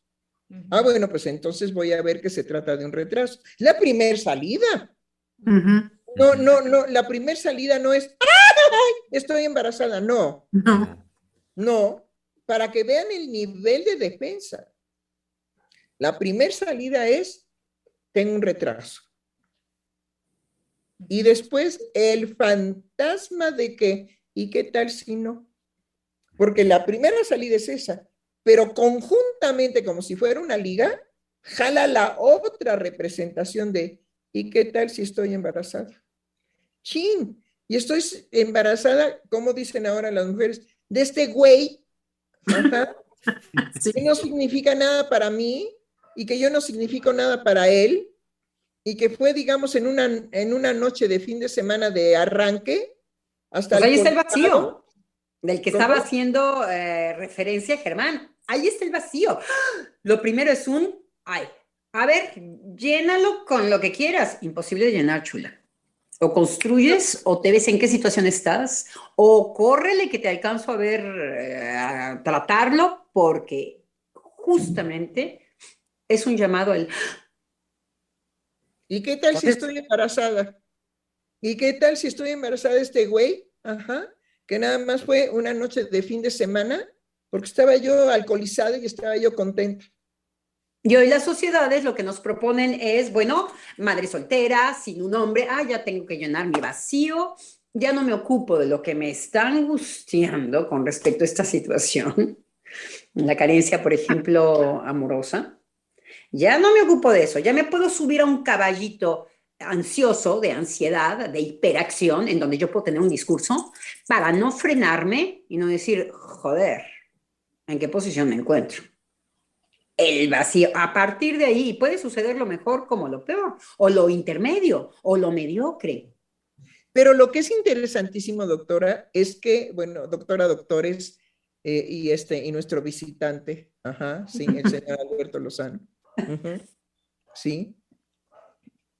Ah, bueno, pues entonces voy a ver que se trata de un retraso. La primer salida. No, no, no, la primer salida no es, ¡ay! Estoy embarazada. No, No. no, para que vean el nivel de defensa. La primer salida es, tengo un retraso. Y después el fantasma de que, ¿y qué tal si no? Porque la primera salida es esa, pero conjuntamente, como si fuera una liga, jala la otra representación de, ¿y qué tal si estoy embarazada? Chin, y estoy embarazada, como dicen ahora las mujeres, de este güey, ajá, que no significa nada para mí y que yo no significo nada para él y que fue, digamos, en una, en una noche de fin de semana de arranque hasta Pues ahí está el vacío. del que estaba haciendo eh, referencia Germán. Ahí está el vacío. Lo primero es un, ay, a ver, llénalo con lo que quieras. Imposible de llenar, chula. O construyes o te ves en qué situación estás, o córrele que te alcanzo a ver, eh, a tratarlo, porque justamente es un llamado al... ¿Y qué tal si estoy embarazada? ¿Y qué tal si estoy embarazada de este güey? Ajá, que nada más fue una noche de fin de semana, porque estaba yo alcoholizada y estaba yo contenta. Y hoy las sociedades lo que nos proponen es, bueno, madre soltera, sin un hombre, ah, ya tengo que llenar mi vacío, ya no me ocupo de lo que me está angustiando con respecto a esta situación, la carencia, por ejemplo, amorosa. Ya no me ocupo de eso, ya me puedo subir a un caballito ansioso, de ansiedad, de hiperacción, en donde yo puedo tener un discurso para no frenarme y no decir, joder, ¿en qué posición me encuentro? el vacío. A partir de ahí puede suceder lo mejor como lo peor, o lo intermedio, o lo mediocre. Pero lo que es interesantísimo, doctora, es que, bueno, doctora, doctores, eh, y, este, y nuestro visitante, ajá, sí, el señor Alberto Lozano. Sí.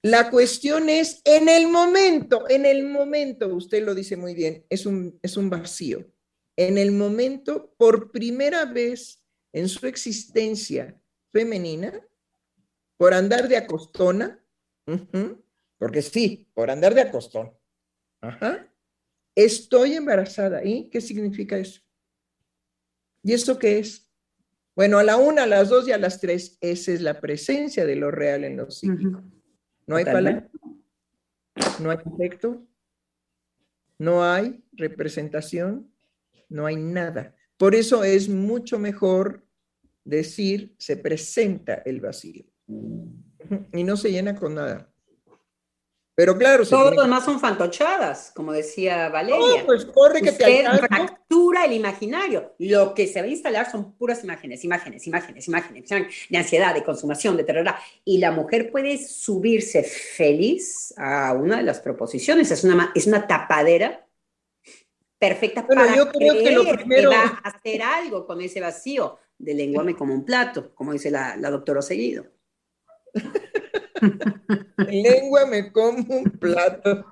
La cuestión es, en el momento, en el momento, usted lo dice muy bien, es un, es un vacío. En el momento, por primera vez en su existencia femenina por andar de acostona, porque sí, por andar de acostón. Estoy embarazada. ¿Y qué significa eso? ¿Y eso qué es? Bueno, a la una, a las dos y a las tres, esa es la presencia de lo real en lo psíquico. No hay palabra, no hay efecto, no hay representación, no hay nada. Por eso es mucho mejor decir se presenta el vacío y no se llena con nada. Pero claro, todo lo demás son fantochadas, como decía Valeria. No, pues corre que te fractura el imaginario. Lo que se va a instalar son puras imágenes, imágenes, imágenes, imágenes, de ansiedad, de consumación, de terror. Y la mujer puede subirse feliz a una de las proposiciones. Es una, es una tapadera perfecta para yo creo que, lo primero... va a hacer algo con ese vacío de lenguame como un plato, como dice la, la doctora Seguido. lengua me como un plato.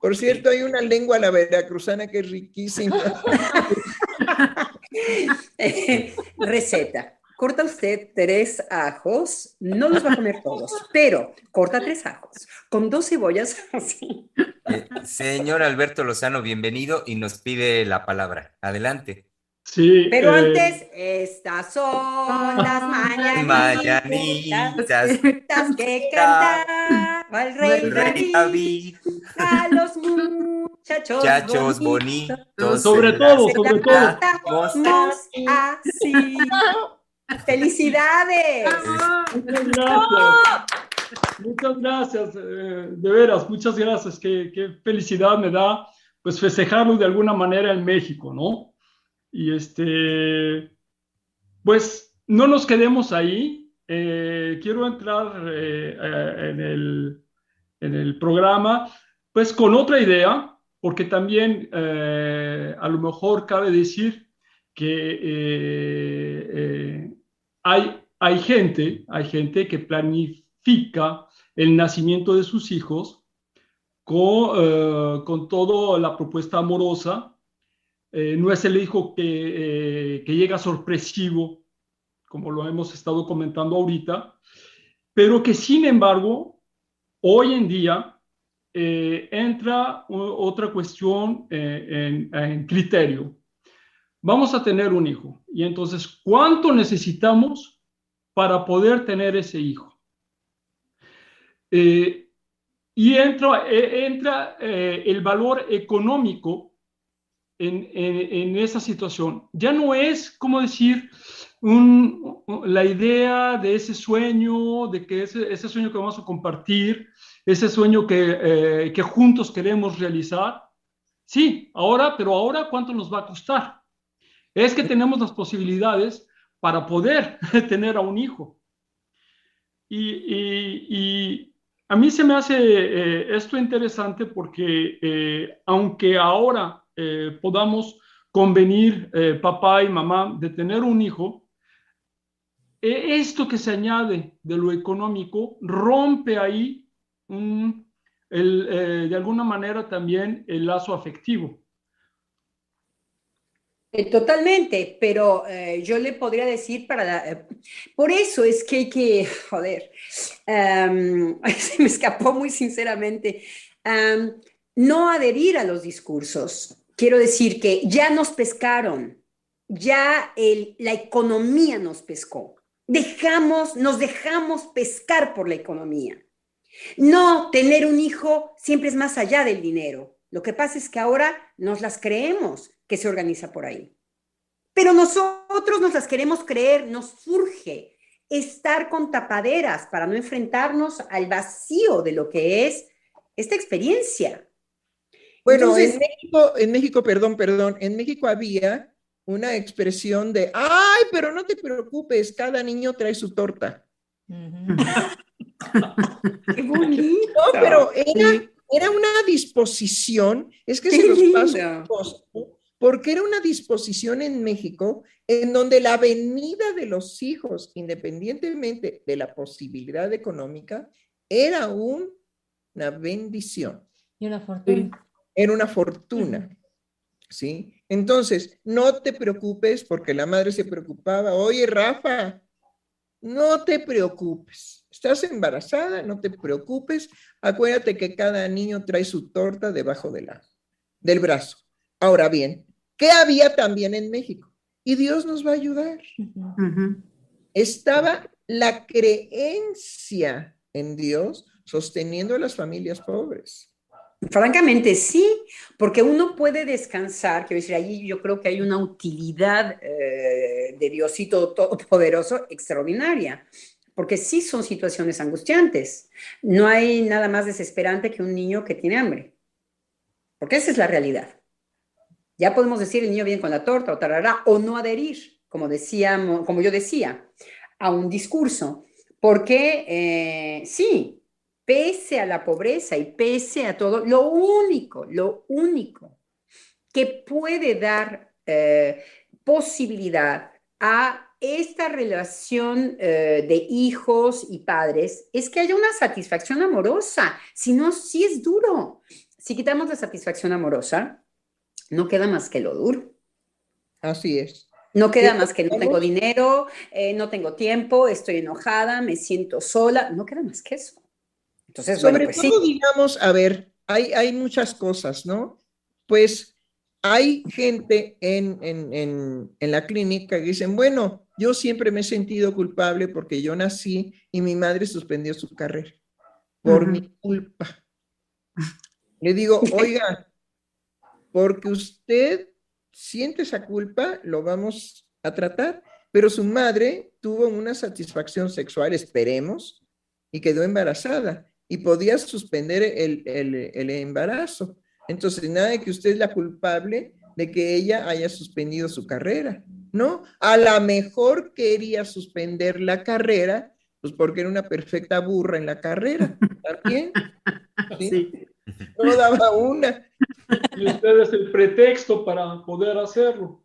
Por cierto, hay una lengua la veracruzana que es riquísima. receta. Corta usted tres ajos, no los va a comer todos, pero corta tres ajos con dos cebollas así. Eh, señor Alberto Lozano, bienvenido y nos pide la palabra. Adelante. Sí. Pero eh, antes, estas son las mañanitas, que cantaba el rey, David, a los muchachos, muchachos bonitos. sobre todo, sobre todo. Así. ¡Felicidades! Muchas gracias. Muchas gracias, eh, de veras, muchas gracias. Qué, qué, felicidad me da, pues, festejarlo de alguna manera en México, ¿no? Y este, pues, no nos quedemos ahí. Eh, quiero entrar eh, en, el, en, el, programa, pues, con otra idea, porque también a lo mejor cabe decir que hay, hay gente, hay gente que planifica el nacimiento de sus hijos con, eh, con toda la propuesta amorosa. Eh, no es el hijo que, eh, que llega sorpresivo, como lo hemos estado comentando ahorita, pero que sin embargo, hoy en día entra otra cuestión en, criterio. Vamos a tener un hijo y entonces, ¿cuánto necesitamos para poder tener ese hijo? Eh, y entra, eh, entra eh, el valor económico en, en, esa situación. Ya no es, como decir, un, la idea de ese sueño, de que ese, ese, sueño que vamos a compartir, ese sueño que, que juntos queremos realizar. Sí, ahora, pero ahora, ¿cuánto nos va a costar? Es que tenemos las posibilidades para poder tener a un hijo. Y, y, y, a mí se me hace eh, esto interesante porque eh, aunque ahora eh, podamos convenir eh, papá y mamá de tener un hijo, esto que se añade de lo económico rompe ahí de alguna manera también el lazo afectivo. Totalmente, pero yo le podría decir para... por eso es que hay que, joder, se me escapó muy sinceramente, no adherir a los discursos. Quiero decir que ya nos pescaron, ya la economía nos pescó. Dejamos, nos dejamos pescar por la economía. No, tener un hijo siempre es más allá del dinero. Lo que pasa es que ahora nos las creemos que se organiza por ahí. Pero nosotros nos las queremos creer, nos surge estar con tapaderas para no enfrentarnos al vacío de lo que es esta experiencia. Bueno, en México, en México, perdón, perdón, en México había una expresión de, ay, pero no te preocupes, cada niño trae su torta. Qué bonito. No, pero era, una disposición, es que se los paso porque era una disposición en México en donde la venida de los hijos, independientemente de la posibilidad económica, era una bendición. Y una fortuna era una fortuna. ¿Sí? Entonces, no te preocupes porque la madre se preocupaba. Oye, Rafa, no te preocupes. Estás embarazada, no te preocupes. Acuérdate que cada niño trae su torta debajo de la, del brazo. Ahora bien, ¿qué había también en México? Y Dios nos va a ayudar. Estaba la creencia en Dios sosteniendo a las familias pobres. Francamente sí, porque uno puede descansar, quiero decir, ahí yo creo que hay una utilidad eh, de Diosito Todopoderoso extraordinaria, porque sí son situaciones angustiantes. No hay nada más desesperante que un niño que tiene hambre, porque esa es la realidad. Ya podemos decir el niño viene con la torta o tarará, o no adherir, como, decíamos, como yo decía, a un discurso, porque eh, sí, pese a la pobreza y pese a todo, lo único, lo único que puede dar eh, posibilidad a esta relación eh, de hijos y padres es que haya una satisfacción amorosa. Si no, sí es duro. Si quitamos la satisfacción amorosa, no queda más que lo duro. Así es. No queda más que no tengo dinero, eh, no tengo tiempo, estoy enojada, me siento sola, no queda más que eso. Entonces, Sobre pues todo, digamos, a ver, hay, hay muchas cosas, ¿no? Pues hay gente en, en, en, la clínica que dicen, bueno, yo siempre me he sentido culpable porque yo nací y mi madre suspendió su carrera por mi culpa. Le digo, oiga, porque usted siente esa culpa, lo vamos a tratar, pero su madre tuvo una satisfacción sexual, esperemos, y quedó embarazada y podía suspender el, el, embarazo. Entonces, nada de que usted es la culpable de que ella haya suspendido su carrera, ¿no? A lo mejor quería suspender la carrera, pues porque era una perfecta burra en la carrera, ¿también? ¿Sí? No daba una. Y usted es el pretexto para poder hacerlo.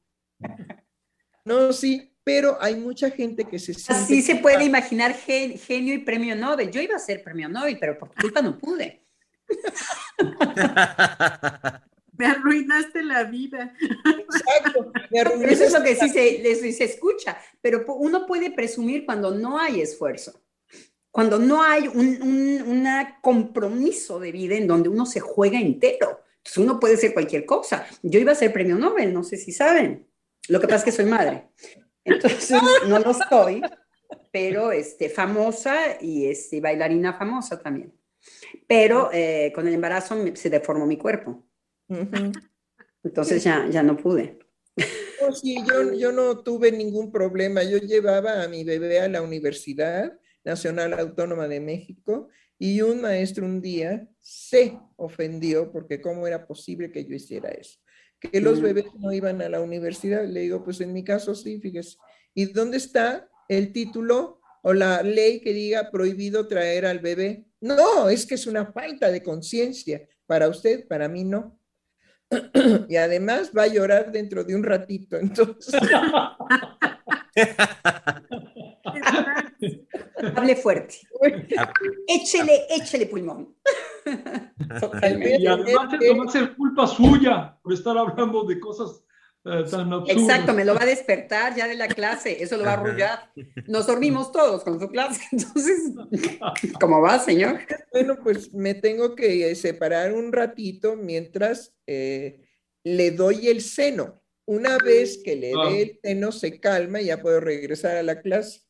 No, sí, pero hay mucha gente que se siente... Así se puede imaginar genio y premio Nobel. Yo iba a ser premio Nobel, pero por culpa no pude. me arruinaste la vida. Exacto. Eso es lo que sí se, se escucha, pero uno puede presumir cuando no hay esfuerzo, cuando no hay un, un compromiso de vida en donde uno se juega entero. Entonces uno puede ser cualquier cosa. Yo iba a ser premio Nobel, no sé si saben. Lo que pasa es que soy madre. Entonces, no lo soy, pero este, famosa y este, bailarina famosa también. Pero eh, con el embarazo se deformó mi cuerpo. Entonces ya, ya no pude. Oh, sí, yo, yo no tuve ningún problema. Yo llevaba a mi bebé a la Universidad Nacional Autónoma de México y un maestro un día se ofendió porque cómo era posible que yo hiciera eso que los bebés no iban a la universidad. Le digo, pues en mi caso sí, fíjese. ¿Y dónde está el título o la ley que diga prohibido traer al bebé? No, es que es una falta de conciencia. Para usted, para mí no. y además va a llorar dentro de un ratito, entonces. Hable fuerte. Échele, échele pulmón. Y además, no va a ser culpa suya por estar hablando de cosas eh, tan absurdas. Exacto, me lo va a despertar ya de la clase, eso lo va a arrullar. Nos dormimos todos con su clase, entonces, ¿cómo va, señor? Bueno, pues me tengo que separar un ratito mientras eh, le doy el seno. Una vez que le Ah. dé el seno, se calma y ya puedo regresar a la clase.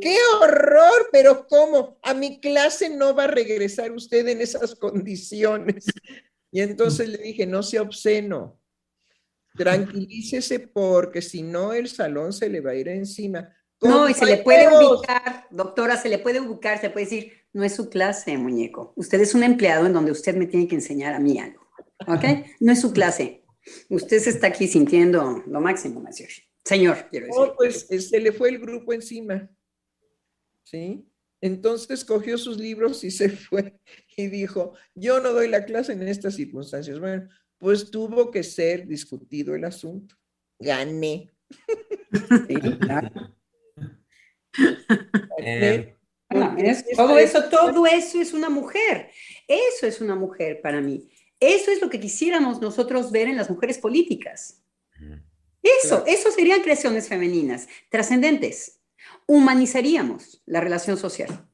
¡Qué horror! Pero ¿cómo? A mi clase no va a regresar usted en esas condiciones. Y entonces le dije, no sea obsceno. Tranquilícese porque si no el salón se le va a ir encima. No, y se le puede ubicar, doctora, se le puede ubicar, se puede decir, no es su clase, muñeco. Usted es un empleado en donde usted me tiene que enseñar a mí algo. ¿Ok? No es su clase. Usted se está aquí sintiendo lo máximo, monsieur. Señor, quiero decir. No, pues eh, se le fue el grupo encima. ¿Sí? Entonces cogió sus libros y se fue y dijo, yo no doy la clase en estas circunstancias. Bueno, pues tuvo que ser discutido el asunto. Gané. Sí, claro. Eh, es- todo es- eso, todo eso es una mujer. Eso es una mujer para mí. Eso es lo que quisiéramos nosotros ver en las mujeres políticas. Eso, eso serían creaciones femeninas, trascendentes. Humanizaríamos la relación social.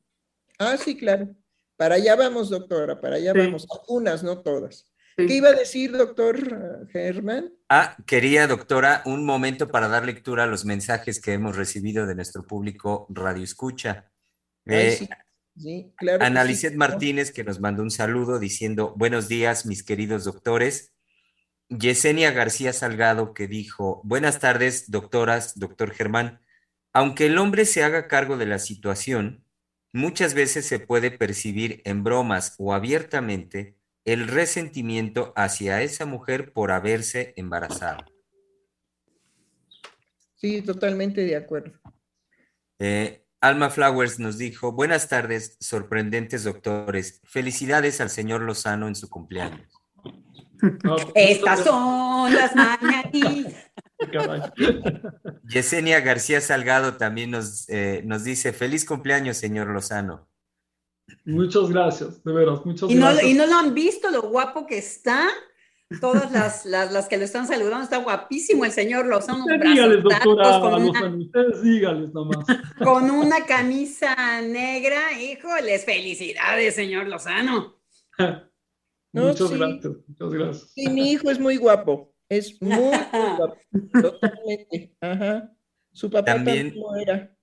Ah, sí, claro. Para allá vamos, doctora, para allá Sí. vamos. Unas, no todas. Sí. ¿Qué iba a decir, doctor Germán? Ah, quería, doctora, un momento para dar lectura a los mensajes que hemos recibido de nuestro público Radio Escucha. Ay, Eh, sí, sí, claro. que sí. Analicet Martínez, que nos mandó un saludo diciendo, buenos días, mis queridos doctores. Yesenia García Salgado, que dijo, buenas tardes, doctoras, doctor Germán. Aunque el hombre se haga cargo de la situación, muchas veces se puede percibir en bromas o abiertamente el resentimiento hacia esa mujer por haberse embarazado. Sí, totalmente de acuerdo. Eh, Alma Flowers nos dijo, buenas tardes, sorprendentes doctores. Felicidades al señor Lozano en su cumpleaños. Estas son las mañanitas. Yesenia García Salgado también nos, eh, nos dice, feliz cumpleaños, señor Lozano. Muchas gracias, de veras, muchas Y no, gracias. y no lo han visto lo guapo que está. Todas las, las, las que lo están saludando, está guapísimo el señor Lozano. Usted dígales, doctora con, una, ustedes dígales nomás. con una camisa negra. Híjoles, felicidades, señor Lozano. No, muchas sí. gracias, muchas gracias. Sí, mi hijo es muy guapo. Es muy, muy guapo. Totalmente. Ajá. Su papá También- también era.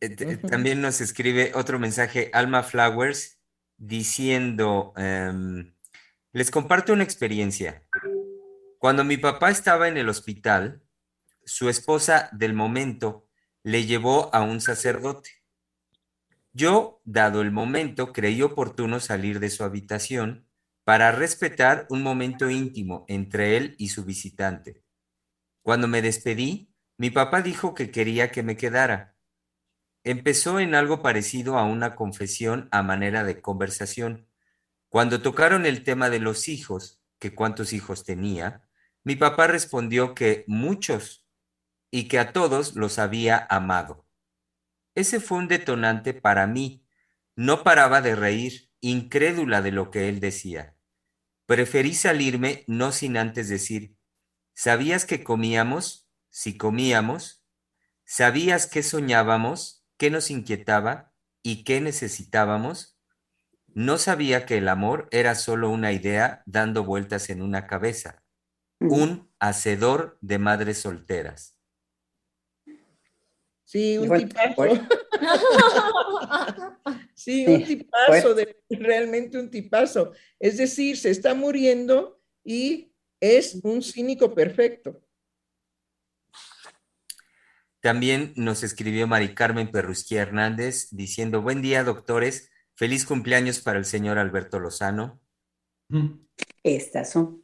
Eh, Ujú. También nos escribe otro mensaje, Alma Flowers, diciendo, em, les comparto una experiencia. Cuando mi papá estaba en el hospital, su esposa del momento le llevó a un sacerdote. Yo, dado el momento, creí oportuno salir de su habitación para respetar un momento íntimo entre él y su visitante. Cuando me despedí, mi papá dijo que quería que me quedara. Empezó en algo parecido a una confesión a manera de conversación. Cuando tocaron el tema de los hijos, que cuántos hijos tenía, mi papá respondió que muchos y que a todos los había amado. Ese fue un detonante para mí. No paraba de reír, incrédula de lo que él decía. Preferí salirme no sin antes decir, ¿sabías que comíamos? Si comíamos, ¿sabías qué soñábamos? ¿Qué nos inquietaba? ¿Y qué necesitábamos? No sabía que el amor era solo una idea dando vueltas en una cabeza, un hacedor de madres solteras. Sí, un tipazo. Sí, un Sí, tipazo, de- realmente un tipazo. Es decir, se está muriendo y es un cínico perfecto. También nos escribió Mari Carmen Perrusquía Hernández diciendo, buen día, doctores, feliz cumpleaños para el señor Alberto Lozano. Estas son.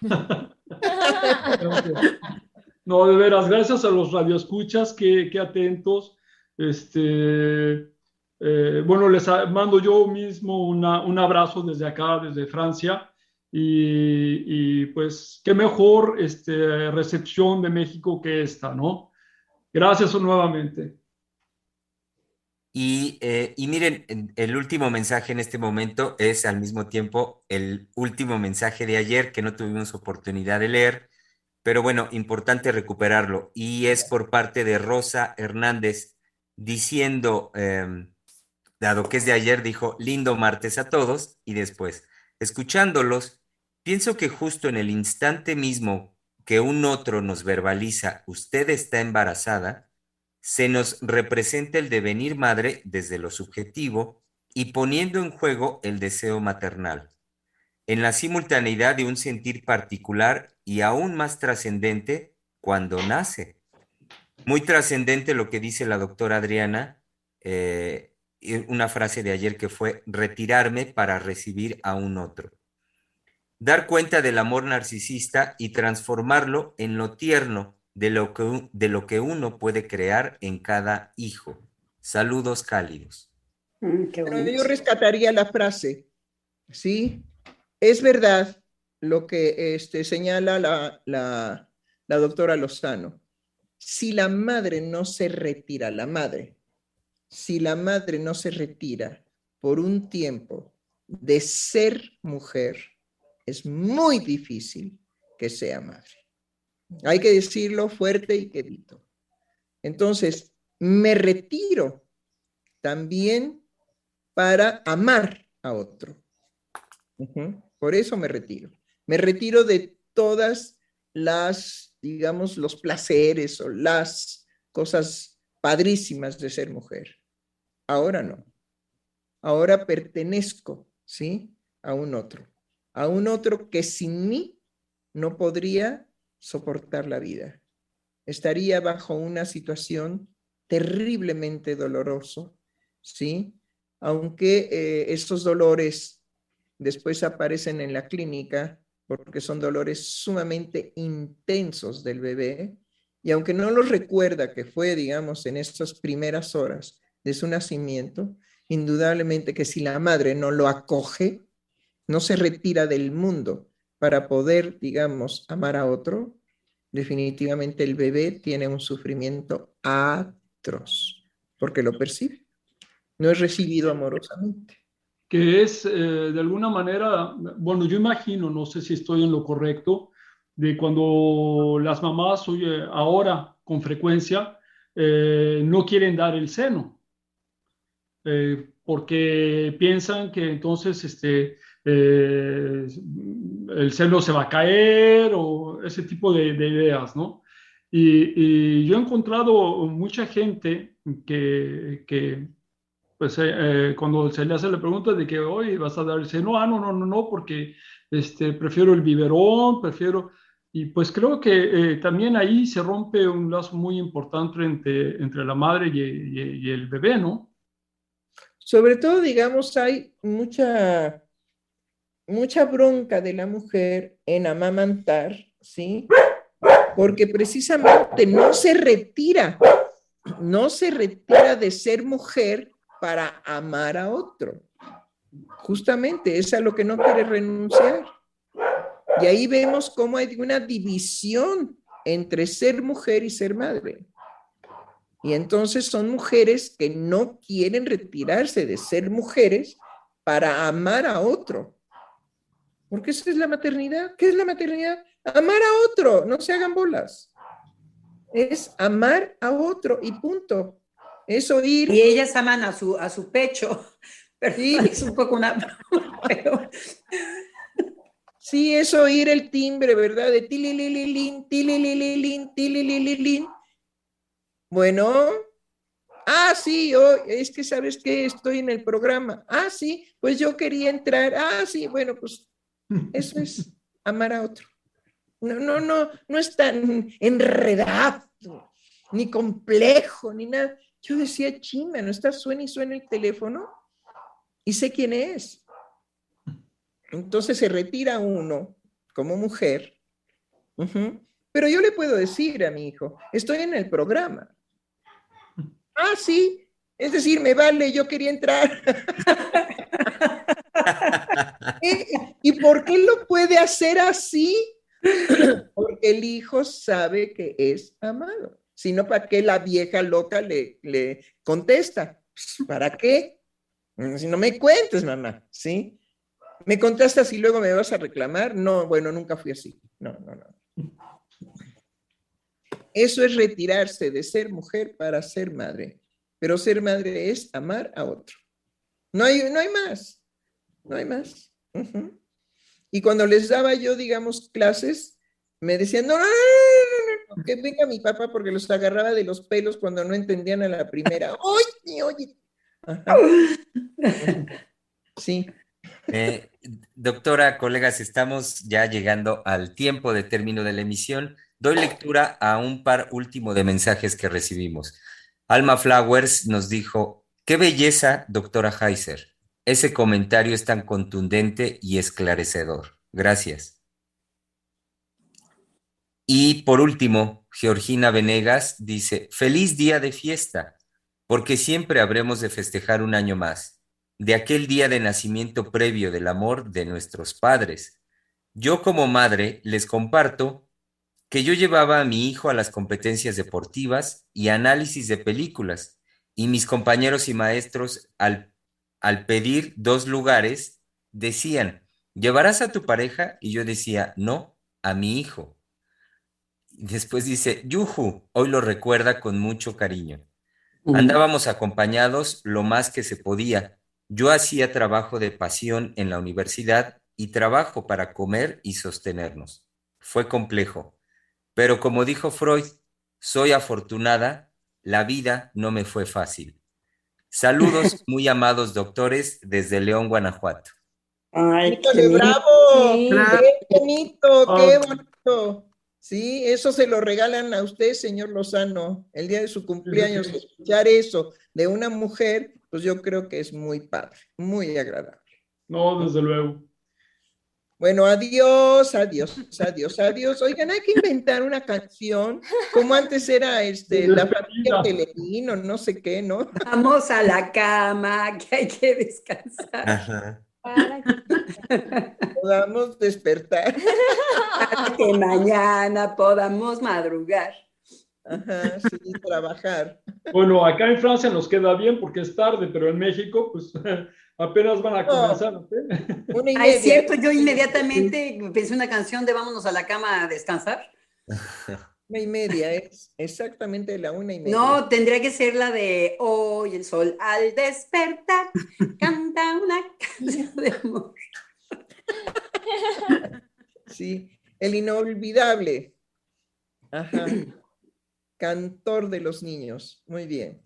No, de veras, gracias a los radioescuchas, qué, qué atentos. Este, eh, bueno, les mando yo mismo una- un abrazo desde acá, desde Francia, y, pues qué mejor este, recepción de México que esta, ¿no? Gracias nuevamente. Y, eh, y, miren, el último mensaje en este momento es al mismo tiempo el último mensaje de ayer que no tuvimos oportunidad de leer, pero bueno, importante recuperarlo. Y es por parte de Rosa Hernández diciendo, em, dado que es de ayer, dijo, lindo martes a todos, y después, escuchándolos, pienso que justo en el instante mismo que un otro nos verbaliza, usted está embarazada, se nos representa el devenir madre desde lo subjetivo y poniendo en juego el deseo maternal, en la simultaneidad de un sentir particular y aún más trascendente cuando nace. Muy trascendente lo que dice la doctora Adriana, eh, una frase de ayer que fue retirarme para recibir a un otro. Dar cuenta del amor narcisista y transformarlo en lo tierno de lo que, de lo que uno puede crear en cada hijo. Saludos cálidos. Mm, yo rescataría la frase, ¿sí? Es verdad lo que este, señala la, doctora Lozano. Si la madre no se retira, la madre, si la madre no se retira por un tiempo de ser mujer, es muy difícil que sea madre. Hay que decirlo fuerte y quedito. Entonces, me retiro también para amar a otro. Por eso me retiro. Me retiro de todas las, digamos, los placeres o las cosas padrísimas de ser mujer. Ahora no. Ahora pertenezco, ¿sí? A un otro. A un otro que sin mí no podría soportar la vida. Estaría bajo una situación terriblemente doloroso, ¿sí? Aunque eh, estos dolores después aparecen en la clínica porque son dolores sumamente intensos del bebé, y aunque no los recuerda que fue, digamos, en estas primeras horas de su nacimiento, indudablemente que si la madre no lo acoge, no se retira del mundo para poder, digamos, amar a otro, definitivamente el bebé tiene un sufrimiento atroz, porque lo percibe, no es recibido amorosamente que es eh, de alguna manera, bueno, yo imagino, no sé si estoy en lo correcto, de cuando las mamás oye, ahora con frecuencia eh, no quieren dar el seno, eh, porque piensan que entonces este, el seno se va a caer o ese tipo de, ideas, ¿no? Y, y, yo he encontrado mucha gente que, que pues eh, eh, cuando se le hace la pregunta de que hoy vas a dar el seno, ah, no, no, no, no, porque este, prefiero el biberón, prefiero, y pues creo que eh, también ahí se rompe un lazo muy importante entre, entre la madre y, el bebé, ¿no? Sobre todo, digamos, hay mucha, mucha bronca de la mujer en amamantar, ¿sí? Porque precisamente no se retira, no se retira de ser mujer para amar a otro. Justamente es a lo que no quiere renunciar. Y ahí vemos cómo hay una división entre ser mujer y ser madre. Y entonces son mujeres que no quieren retirarse de ser mujeres para amar a otro. Porque esa es la maternidad. ¿Qué es la maternidad? Amar a otro, no se hagan bolas. Es amar a otro y punto. Es oír. Y ellas aman a su, a su pecho. Pero sí. es un poco una. sí, es oír el timbre, ¿verdad? De tililililin, tililililin, tililililin. Bueno. Ah, sí, oh, es que sabes que estoy en el programa. Ah, sí, pues yo quería entrar. Ah, sí, bueno, pues eso es amar a otro. No, no, no, no es tan enredado, ni complejo, ni nada. Yo decía, chinga, ¿no está suena y suena el teléfono? Y sé quién es. Entonces se retira uno como mujer. Pero yo le puedo decir a mi hijo, estoy en el programa. Ah, sí. Es decir, me vale, yo quería entrar. ¿Y por qué lo puede hacer así? Porque el hijo sabe que es amado. Si no, ¿para qué la vieja loca le, le contesta? Pues, ¿Para qué? Si no me cuentes, mamá, ¿sí? ¿Me contestas y luego me vas a reclamar? No, bueno, nunca fui así. No, no, no. Eso es retirarse de ser mujer para ser madre. Pero ser madre es amar a otro. No hay, no hay más. No hay más. Y cuando les daba yo, digamos, clases, me decían, no, no, no, que venga mi papá porque los agarraba de los pelos cuando no entendían a la primera. Oye, oye. Sí. Eh, doctora, colegas, estamos ya llegando al tiempo de término de la emisión. Doy lectura a un par último de mensajes que recibimos. Alma Flowers nos dijo, qué belleza, doctora Heiser. Ese comentario es tan contundente y esclarecedor. Gracias. Y por último, Georgina Venegas dice, feliz día de fiesta, porque siempre habremos de festejar un año más, de aquel día de nacimiento previo del amor de nuestros padres. Yo como madre les comparto que yo llevaba a mi hijo a las competencias deportivas y análisis de películas, y mis compañeros y maestros al, al pedir dos lugares decían, ¿llevarás a tu pareja? Y yo decía, no, a mi hijo. Después dice, Yuhu, hoy lo recuerda con mucho cariño. Andábamos acompañados lo más que se podía. Yo hacía trabajo de pasión en la universidad y trabajo para comer y sostenernos. Fue complejo, pero como dijo Freud, soy afortunada, la vida no me fue fácil. Saludos, muy amados doctores, desde León, Guanajuato. ¡Ay, qué bravo! ¡Qué bonito, qué bonito! Sí, eso se lo regalan a usted, señor Lozano, el día de su cumpleaños. Escuchar eso de una mujer, pues yo creo que es muy padre, muy agradable. No, desde luego. Bueno, adiós, adiós, adiós, adiós. Oigan, hay que inventar una canción, como antes era este, la familia Televino, no sé qué, ¿no? Vamos a la cama, que hay que descansar. Para podamos despertar. Para que mañana podamos madrugar. Ajá, sí, trabajar. Bueno, acá en Francia nos queda bien porque es tarde, pero en México, pues apenas van a comenzar. Ah, es cierto, yo inmediatamente pensé una canción de Vámonos a la cama a descansar. Una y media, es exactamente la una y media. No, tendría que ser la de Hoy el sol al despertar canta una canción de amor. Sí, el inolvidable. Ajá. Cantor de los niños. Muy bien.